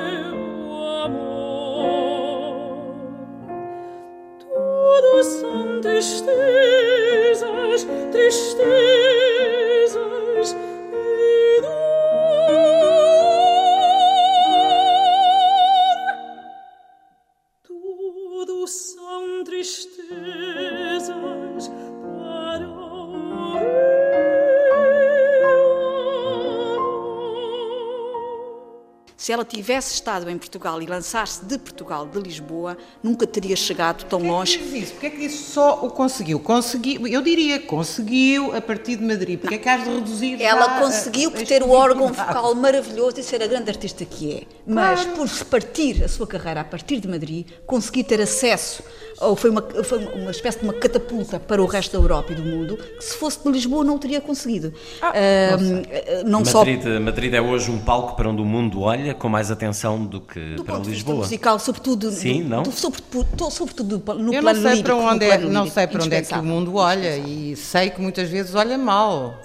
Speaker 2: tivesse estado em Portugal e lançasse de Portugal, de Lisboa, nunca teria chegado tão longe.
Speaker 5: Porquê é que isso? Porquê é que isso só o conseguiu? Conseguiu, eu diria, conseguiu a partir de Madrid. Porquê é que has de reduzir
Speaker 2: Ela conseguiu por ter o órgão vocal maravilhoso e ser a grande artista que é. Mas por se partir a sua carreira a partir de Madrid, conseguir ter acesso, ou foi uma, foi uma espécie de uma catapulta para o resto da Europa e do mundo, que se fosse de Lisboa não o teria conseguido. Ah,
Speaker 1: uh, não Madrid, só... Madrid é hoje um palco para onde o mundo olha com mais atenção do que
Speaker 2: do
Speaker 1: para
Speaker 2: ponto
Speaker 1: Lisboa.
Speaker 2: De musical, sobretudo,
Speaker 1: Sim, não?
Speaker 2: Do, sobretudo, sobretudo no
Speaker 5: Eu
Speaker 2: plano
Speaker 5: não sei
Speaker 2: lírico,
Speaker 5: para onde é, não sei para onde é que o mundo olha e sei que muitas vezes olha mal.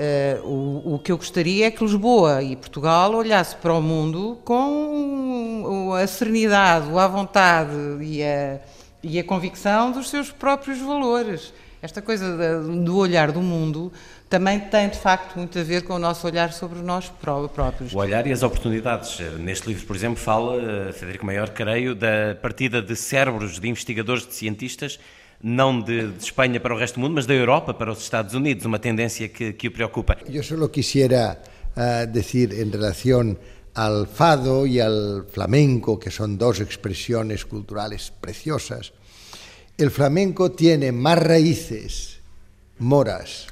Speaker 5: Uh, o, o, que eu gostaria é que Lisboa e Portugal olhasse para o mundo com a serenidade, a vontade e a, e a convicção dos seus próprios valores. Esta coisa do olhar do mundo também tem, de facto, muito a ver com o nosso olhar sobre nós próprios.
Speaker 1: O olhar e as oportunidades. Neste livro, por exemplo, fala, eh, Federico Maior, creio, da partida de cérebros de investigadores, de cientistas, não de, de, Espanha para o resto do mundo, mas da Europa para os Estados Unidos, uma tendência que, que o preocupa.
Speaker 3: Eu só quisiera uh, dizer em relação al fado y al flamenco, que son dos expresiones culturales preciosas, el flamenco tiene más raíces moras,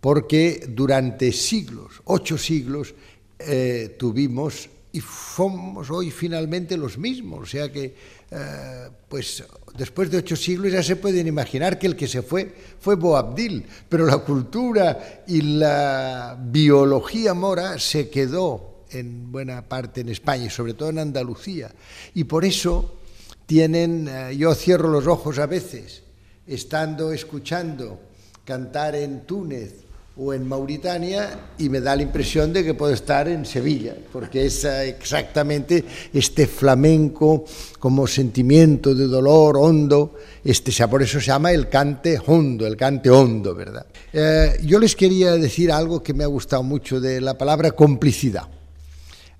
Speaker 3: porque durante siglos, ocho siglos, eh, tuvimos y somos hoy finalmente los mismos. O sea que, eh, pues después de ocho siglos ya se pueden imaginar que el que se fue fue Boabdil, pero la cultura y la biología mora se quedó en buena parte en España y sobre todo en Andalucía. Y por eso tienen, eh, yo cierro los ojos a veces, estando escuchando cantar en Túnez o en Mauritania y me da la impresión de que puedo estar en Sevilla, porque es eh, exactamente este flamenco como sentimiento de dolor hondo, este, por eso se llama el cante hondo, el cante hondo, ¿verdad? Eh, yo les quería decir algo que me ha gustado mucho de la palabra complicidad.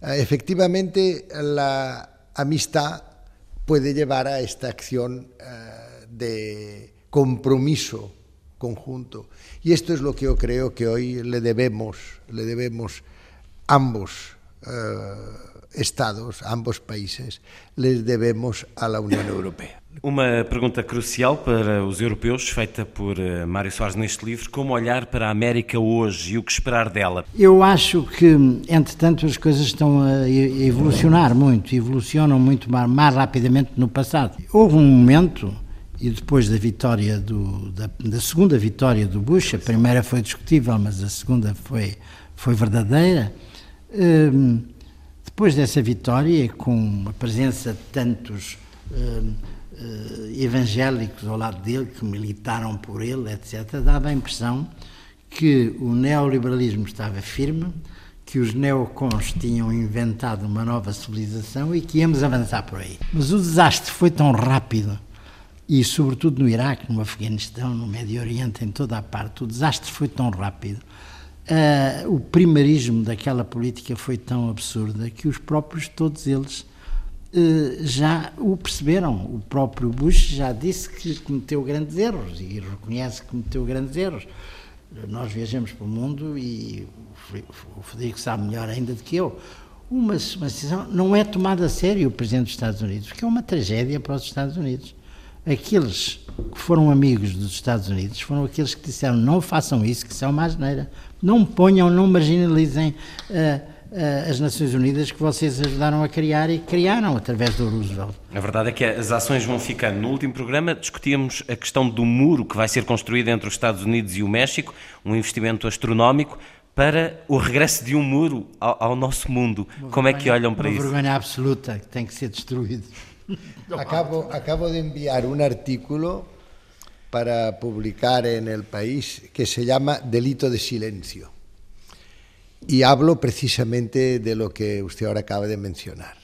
Speaker 3: Eh, efectivamente, la amistad puede llevar a esta acción eh, de compromiso conjunto. Y esto es lo que yo creo que hoy le debemos, le debemos ambos eh, estados, ambos países, les debemos a la Unión Europea.
Speaker 1: Uma pergunta crucial para os europeus, feita por uh, Mário Soares neste livro: como olhar para a América hoje e o que esperar dela?
Speaker 4: Eu acho que, entretanto, as coisas estão a evolucionar muito, evolucionam muito mais, rapidamente no passado. Houve um momento, e depois da vitória do, da, da, segunda vitória do Bush, a primeira foi discutível, mas a segunda foi, foi verdadeira. Um, depois dessa vitória, com a presença de tantos. Um, uh, evangélicos ao lado dele, que militaram por ele, etc., dava a impressão que o neoliberalismo estava firme, que os neocons tinham inventado uma nova civilização e que íamos avançar por aí. Mas o desastre foi tão rápido, e sobretudo no Iraque, no Afeganistão, no Médio Oriente, em toda a parte, o desastre foi tão rápido. Uh, o primarismo daquela política foi tão absurda que os próprios, todos eles, eh, já o perceberam. O próprio Bush já disse que cometeu grandes erros e reconhece que cometeu grandes erros. Nós viajamos pelo mundo e o Federico sabe melhor ainda do que eu. Uma, uma decisão não é tomada a sério o Presidente dos Estados Unidos, porque é uma tragédia para os Estados Unidos. Aqueles que foram amigos dos Estados Unidos foram aqueles que disseram não façam isso, que isso é uma asneira. Não ponham, não marginalizem. Uh, eh, as Nações Unidas que vocês ajudaram a criar e criaram através do Roosevelt.
Speaker 1: A verdade é que as ações vão ficando. No último programa discutíamos a questão do muro que vai ser construído entre os Estados Unidos e o México, um investimento astronómico para o regresso de um muro ao, ao nosso mundo. Uma Como vergonha, é que olham para
Speaker 4: uma
Speaker 1: isso?
Speaker 4: Uma vergonha absoluta que tem que ser destruído.
Speaker 3: Acabo, acabo de enviar um artículo para publicar en el país que se llama Delito de Silencio. Y hablo precisamente de lo que usted ahora acaba de mencionar.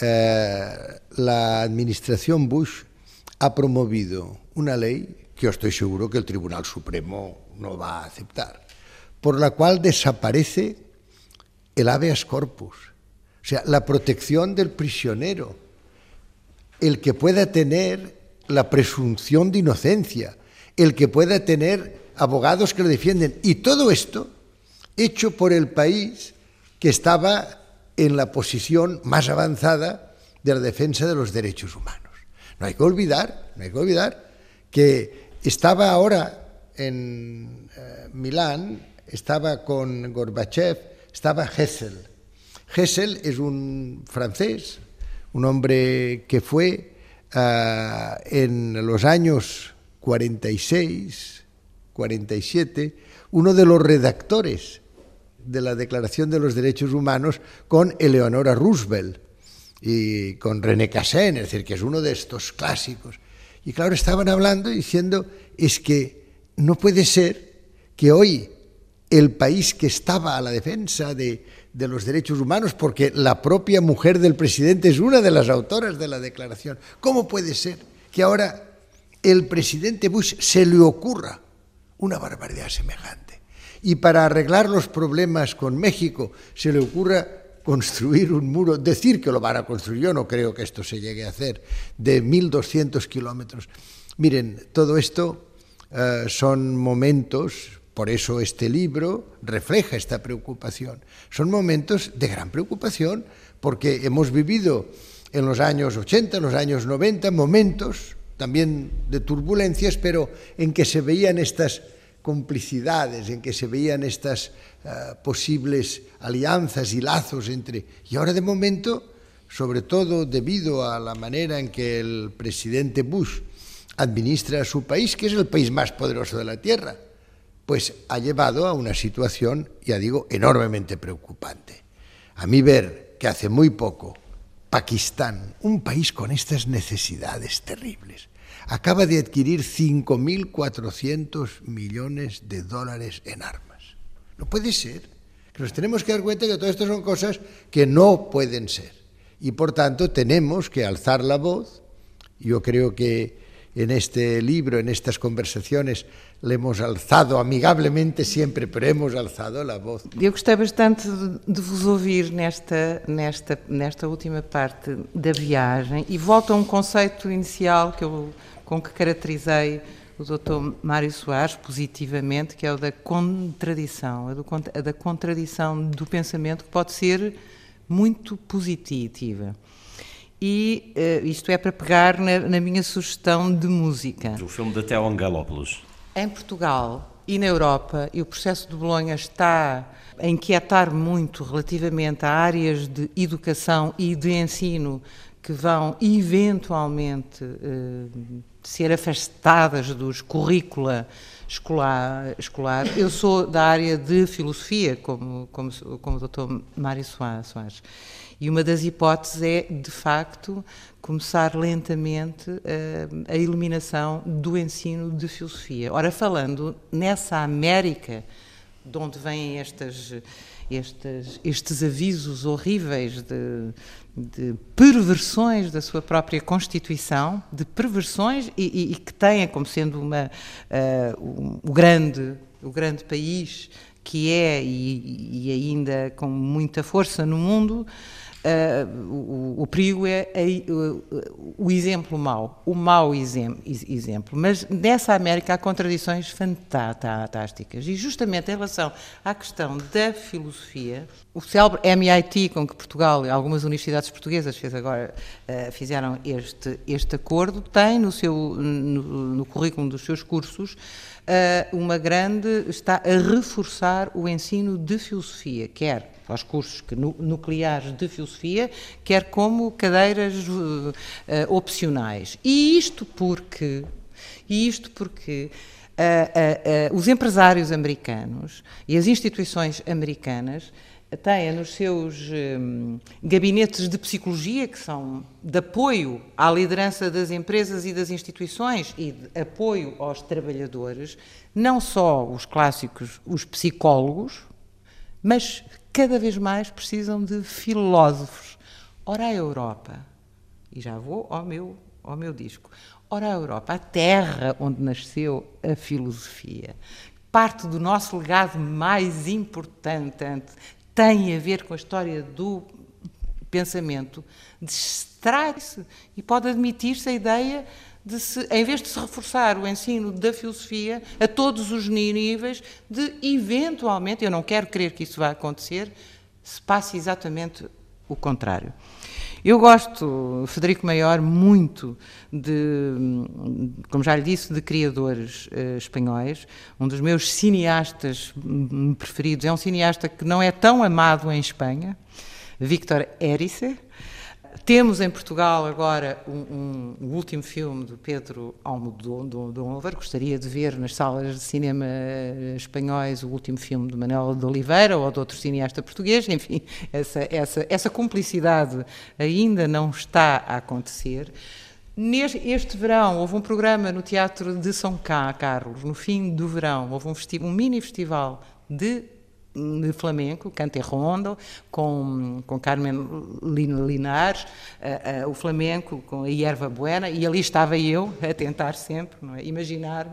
Speaker 3: Eh, la administración Bush ha promovido una ley que yo estoy seguro que el Tribunal Supremo no va a aceptar, por la cual desaparece el habeas corpus, o sea, la protección del prisionero, el que pueda tener la presunción de inocencia, el que pueda tener abogados que lo defienden. Y todo esto hecho por el país que estaba en la posición más avanzada de la defensa de los derechos humanos. No hay que olvidar, no hay que olvidar que estaba ahora en eh, Milán, estaba con Gorbachev, estaba Hessel. Hessel es un francés, un hombre que fue uh, en los años 46, 47, uno de los redactores de la Declaración de los Derechos Humanos con Eleonora Roosevelt y con René Cassin, es decir, que es uno de estos clásicos. Y claro, estaban hablando diciendo, es que no puede ser que hoy el país que estaba a la defensa de, de, los derechos humanos, porque la propia mujer del presidente es una de las autoras de la declaración, ¿cómo puede ser que ahora el presidente Bush se le ocurra una barbaridad semejante? Y para arreglar los problemas con México se le ocurra construir un muro, decir que lo van a construir, yo no creo que esto se llegue a hacer, de 1.200 kilómetros. Miren, todo esto uh, son momentos, por eso este libro refleja esta preocupación, son momentos de gran preocupación, porque hemos vivido en los años 80, en los años 90, momentos también de turbulencias, pero en que se veían estas complicidades, en que se veían estas uh, posibles alianzas y lazos entre... Y ahora de momento, sobre todo debido a la manera en que el presidente Bush administra su país, que es el país más poderoso de la Tierra, pues ha llevado a una situación, ya digo, enormemente preocupante. A mí ver que hace muy poco Pakistán, un país con estas necesidades terribles, acaba de adquirir 5.400 millones de dólares en armas. No puede ser. Nos tenemos que dar cuenta que todo esto son cosas que no pueden ser. Y por tanto tenemos que alzar la voz. Yo creo que en este libro, en estas conversaciones, le hemos alzado amigablemente sempre, pero hemos alzado a voz.
Speaker 5: Eu gostei bastante de vos ouvir nesta, nesta, nesta última parte da viagem e volto a um conceito inicial que eu com que caracterizei o Dr. Mário Soares positivamente, que é o da contradição, a, do, a da contradição do pensamento que pode ser muito positiva. E uh, isto é para pegar na, na, minha sugestão de música.
Speaker 1: O filme de Theo Angelopoulos.
Speaker 5: Em Portugal e na Europa, e o processo de Bolonha está a inquietar muito relativamente a áreas de educação e de ensino que vão eventualmente uh, ser afastadas dos currícula escolar, escolar. Eu sou da área de filosofia, como, como, como o Dr. Mário Soares. E uma das hipóteses é, de facto, começar lentamente a, a eliminação do ensino de filosofia. Ora, falando nessa América, de onde vêm estas, estes, estes avisos horríveis de, de perversões da sua própria Constituição, de perversões e, e, e que tenha como sendo uma, uh, o, o, grande, o grande país que é e, e ainda com muita força no mundo, uh, o, o, perigo é, é o, o, exemplo mau, o mau exemplo. Mas nessa América há contradições fantásticas. E justamente em relação à questão da filosofia, o célebre MIT com que Portugal e algumas universidades portuguesas fez agora, uh, fizeram este, este acordo, tem no, seu, no, no currículo dos seus cursos uh, uma grande. está a reforçar o ensino de filosofia, quer aos cursos nucleares de filosofia, quer como cadeiras uh, opcionais. E isto porque, e isto porque uh, uh, os empresários americanos e as instituições americanas têm nos seus um, gabinetes de psicologia, que são de apoio à liderança das empresas e das instituições e de apoio aos trabalhadores, não só os clássicos, os psicólogos, mas cada vez mais precisam de filósofos. Ora, a Europa, e já vou ao meu, ao meu disco, ora, a Europa, a terra onde nasceu a filosofia, parte do nosso legado mais importante tem a ver com a história do pensamento, distrai-se e pode admitir-se a ideia de se, em vez de se reforçar o ensino da filosofia a todos os níveis, de eventualmente, eu não quero crer que isso vá acontecer, se passe exatamente o contrário. Eu gosto, Federico Maior, muito de, como já lhe disse, de criadores uh, espanhóis. Um dos meus cineastas preferidos é um cineasta que não é tão amado em Espanha, Victor Erice. Temos em Portugal agora um, um, o último filme de Pedro Almodóvar. Gostaria de ver nas salas de cinema espanhóis o último filme de Manuel de Oliveira ou de outro cineasta português. Enfim, essa, essa, essa cumplicidade ainda não está a acontecer. Este verão houve um programa no Teatro de São Carlos, no fim do verão, houve um, um mini festival de de flamenco, Cante Rondo, com, com Carmen Linares, uh, uh, o flamenco com a Erva Buena, e ali estava eu a tentar sempre, é? imaginar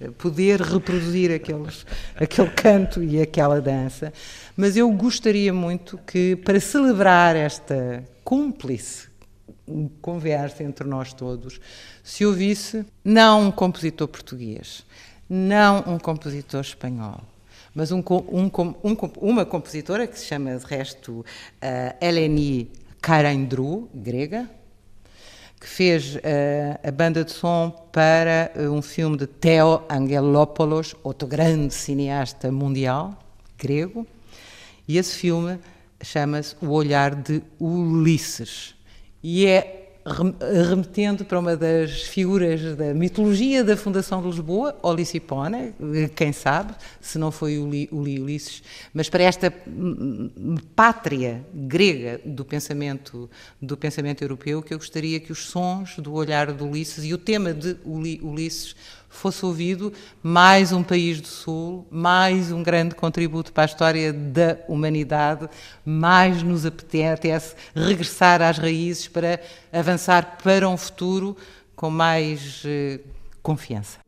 Speaker 5: eh, poder reproduzir aqueles, aquele canto e aquela dança. Mas eu gostaria muito que, para celebrar esta cúmplice conversa entre nós todos, se ouvisse não um compositor português, não um compositor espanhol, mas um, um, um, uma compositora que se chama, de resto, uh, Eleni Karaindrou, grega, que fez uh, a banda de som para uh, um filme de Theo Angelopoulos, outro grande cineasta mundial, grego, e esse filme chama-se O Olhar de Ulisses. E é remetendo para uma das figuras da mitologia da Fundação de Lisboa, Olicipona, quem sabe, se não foi o Ulisses, mas para esta pátria grega do pensamento, do pensamento europeu, que eu gostaria que os sons do olhar de Ulisses e o tema de Ulisses fosse ouvido mais um país do Sul, mais um grande contributo para a história da humanidade, mais nos apetece regressar às raízes para avançar para um futuro com mais eh, confiança.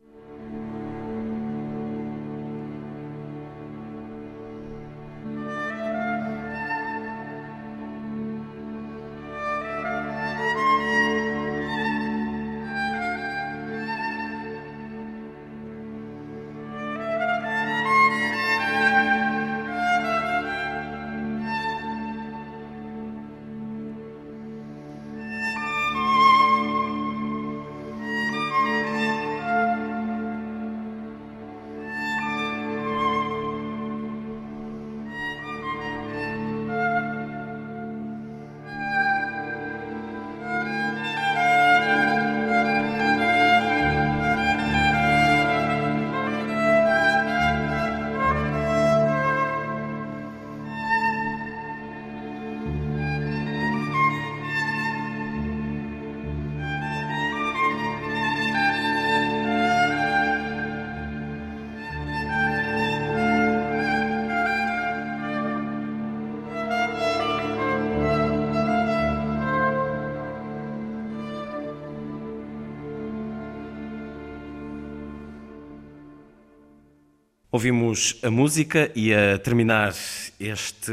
Speaker 1: Ouvimos a música e a terminar este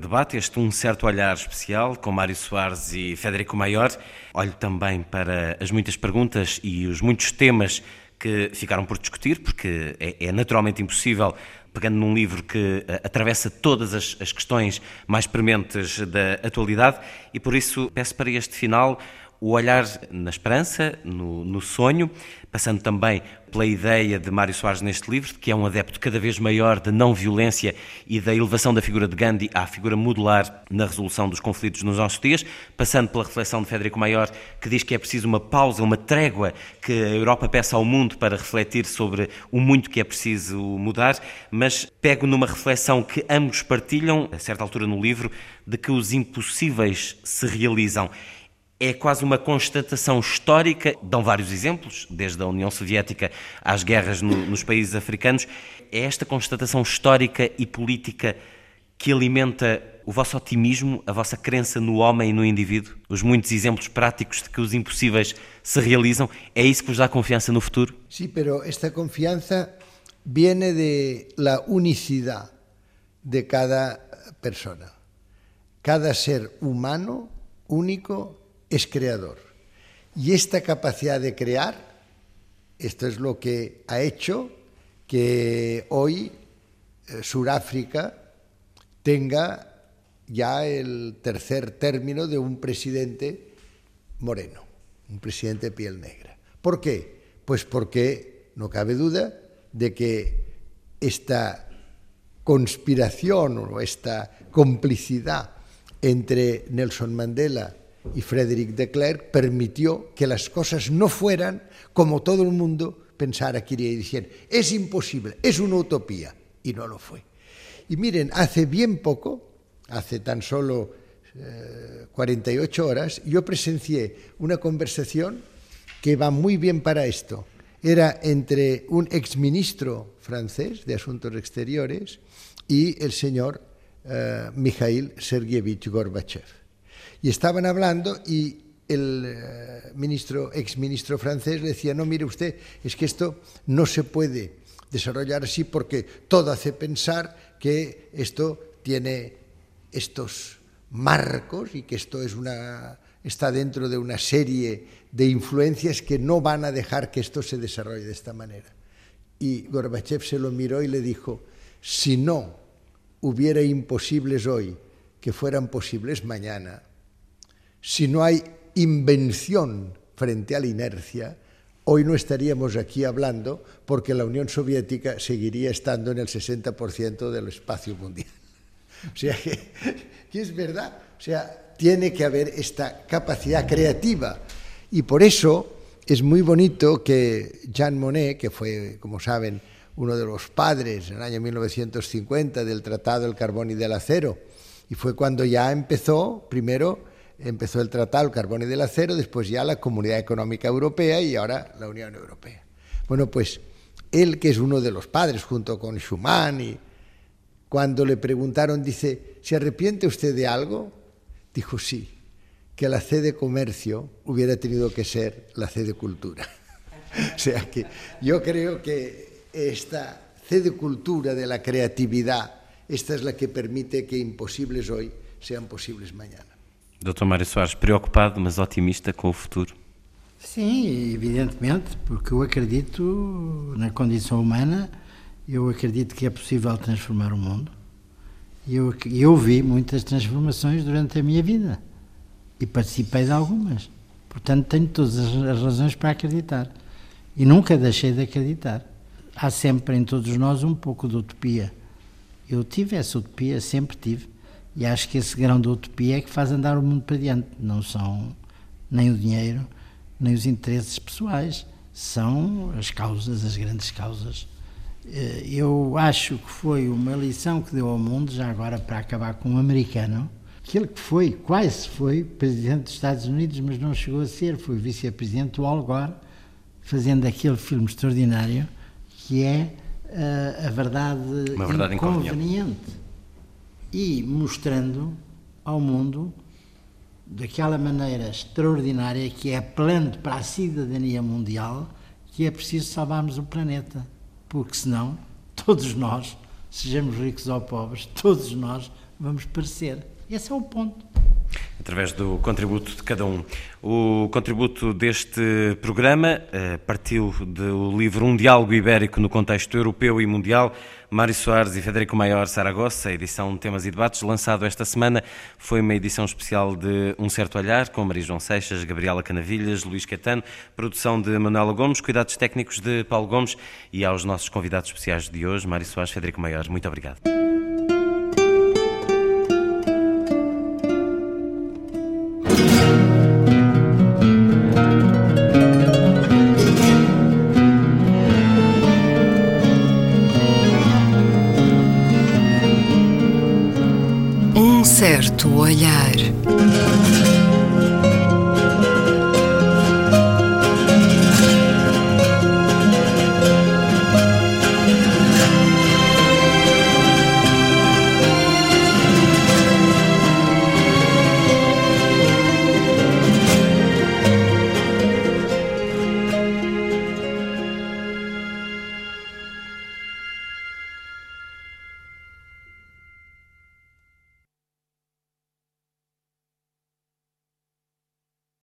Speaker 1: debate, este um certo olhar especial com Mário Soares e Federico Maior. Olho também para as muitas perguntas e os muitos temas que ficaram por discutir, porque é, é naturalmente impossível, pegando num livro que eh, atravessa todas as, as questões mais prementes da atualidade, e por isso peço para este final o olhar na esperança, no, no, sonho, passando também pela ideia de Mário Soares neste livro, que é um adepto cada vez maior da não violência e da elevação da figura de Gandhi à figura modular na resolução dos conflitos nos nossos dias, passando pela reflexão de Federico Maior, que diz que é preciso uma pausa, uma trégua que a Europa peça ao mundo para refletir sobre o muito que é preciso mudar, mas pego numa reflexão que ambos partilham, a certa altura no livro, de que os impossíveis se realizam é quase uma constatação histórica, dão vários exemplos, desde a União Soviética às guerras no, nos países africanos. É esta constatação histórica e política que alimenta o vosso otimismo, a vossa crença no homem e no indivíduo? Os muitos exemplos práticos de que os impossíveis se realizam, é isso que vos dá confiança no futuro?
Speaker 3: Sim, pero esta confiança viene de la unicidade de cada persona. Cada ser humano único es creador. Y esta capacidad de crear, esto es lo que ha hecho que hoy eh, Sudáfrica tenga ya el tercer término de un presidente moreno, un presidente de piel negra. ¿Por qué? Pues porque no cabe duda de que esta conspiración o esta complicidad entre Nelson Mandela y Frederick de Klerk permitió que las cosas no fueran como todo el mundo pensara que iría y decir, es imposible, es una utopía, y no lo fue. Y miren, hace bien poco, hace tan solo eh, 48 horas, yo presencié una conversación que va muy bien para esto. Era entre un exministro francés de Asuntos Exteriores y el señor eh, Mikhail Sergeyevich Gorbachev. Y estaban hablando y el eh, ministro, exministro francés le decía, no, mire usted, es que esto no se puede desarrollar así porque todo hace pensar que esto tiene estos marcos y que esto es una, está dentro de una serie de influencias que no van a dejar que esto se desarrolle de esta manera. Y Gorbachev se lo miró y le dijo, si no hubiera imposibles hoy que fueran posibles mañana, si no hay invención frente a la inercia, hoy no estaríamos aquí hablando porque la Unión Soviética seguiría estando en el 60% del espacio mundial. O sea que, que, es verdad, o sea, tiene que haber esta capacidad creativa. Y por eso es muy bonito que Jean Monnet, que fue, como saben, uno de los padres en el año 1950 del Tratado del Carbón y del Acero, y fue cuando ya empezó, primero, empezó el Tratado del Carbón y del Acero, después ya la Comunidad Económica Europea y ahora la Unión Europea. Bueno, pues él, que es uno de los padres, junto con Schumann, y cuando le preguntaron, dice, ¿se arrepiente usted de algo? Dijo, sí, que la C de comercio hubiera tenido que ser la C de cultura. o sea que yo creo que esta C de cultura, de la creatividad, esta es la que permite que imposibles hoy sean posibles mañana.
Speaker 1: Doutor Mário Soares, preocupado, mas otimista com o futuro?
Speaker 4: Sim, evidentemente, porque eu acredito na condição humana, eu acredito que é possível transformar o mundo. Eu, eu vi muitas transformações durante a minha vida e participei de algumas. Portanto, tenho todas as razões para acreditar. E nunca deixei de acreditar. Há sempre em todos nós um pouco de utopia. Eu tive essa utopia, sempre tive. E acho que esse grão de utopia é que faz andar o mundo para diante. Não são nem o dinheiro, nem os interesses pessoais. São as causas, as grandes causas. Eu acho que foi uma lição que deu ao mundo, já agora para acabar com um americano, aquele que foi, quase foi, presidente dos Estados Unidos, mas não chegou a ser, foi vice-presidente do Al Gore, fazendo aquele filme extraordinário que é uh, a verdade,
Speaker 1: Uma verdade
Speaker 4: inconveniente e mostrando ao mundo daquela maneira extraordinária que é apelando para a cidadania mundial que é preciso salvarmos o planeta, porque senão todos nós, sejamos ricos ou pobres, todos nós vamos perecer. Esse é o ponto
Speaker 1: através do contributo de cada um. O contributo deste programa eh, partiu do livro Um Diálogo Ibérico no Contexto Europeu e Mundial. Mário Soares e Federico Maior Saragossa, edição Temas e Debates, lançado esta semana. Foi uma edição especial de Um Certo Olhar, com Maria João Seixas, Gabriela Canavilhas, Luís Caetano, produção de Manuela Gomes, cuidados técnicos de Paulo Gomes e aos nossos convidados especiais de hoje, Mário Soares, Federico Maior. Muito obrigado.
Speaker 6: Certo olhar.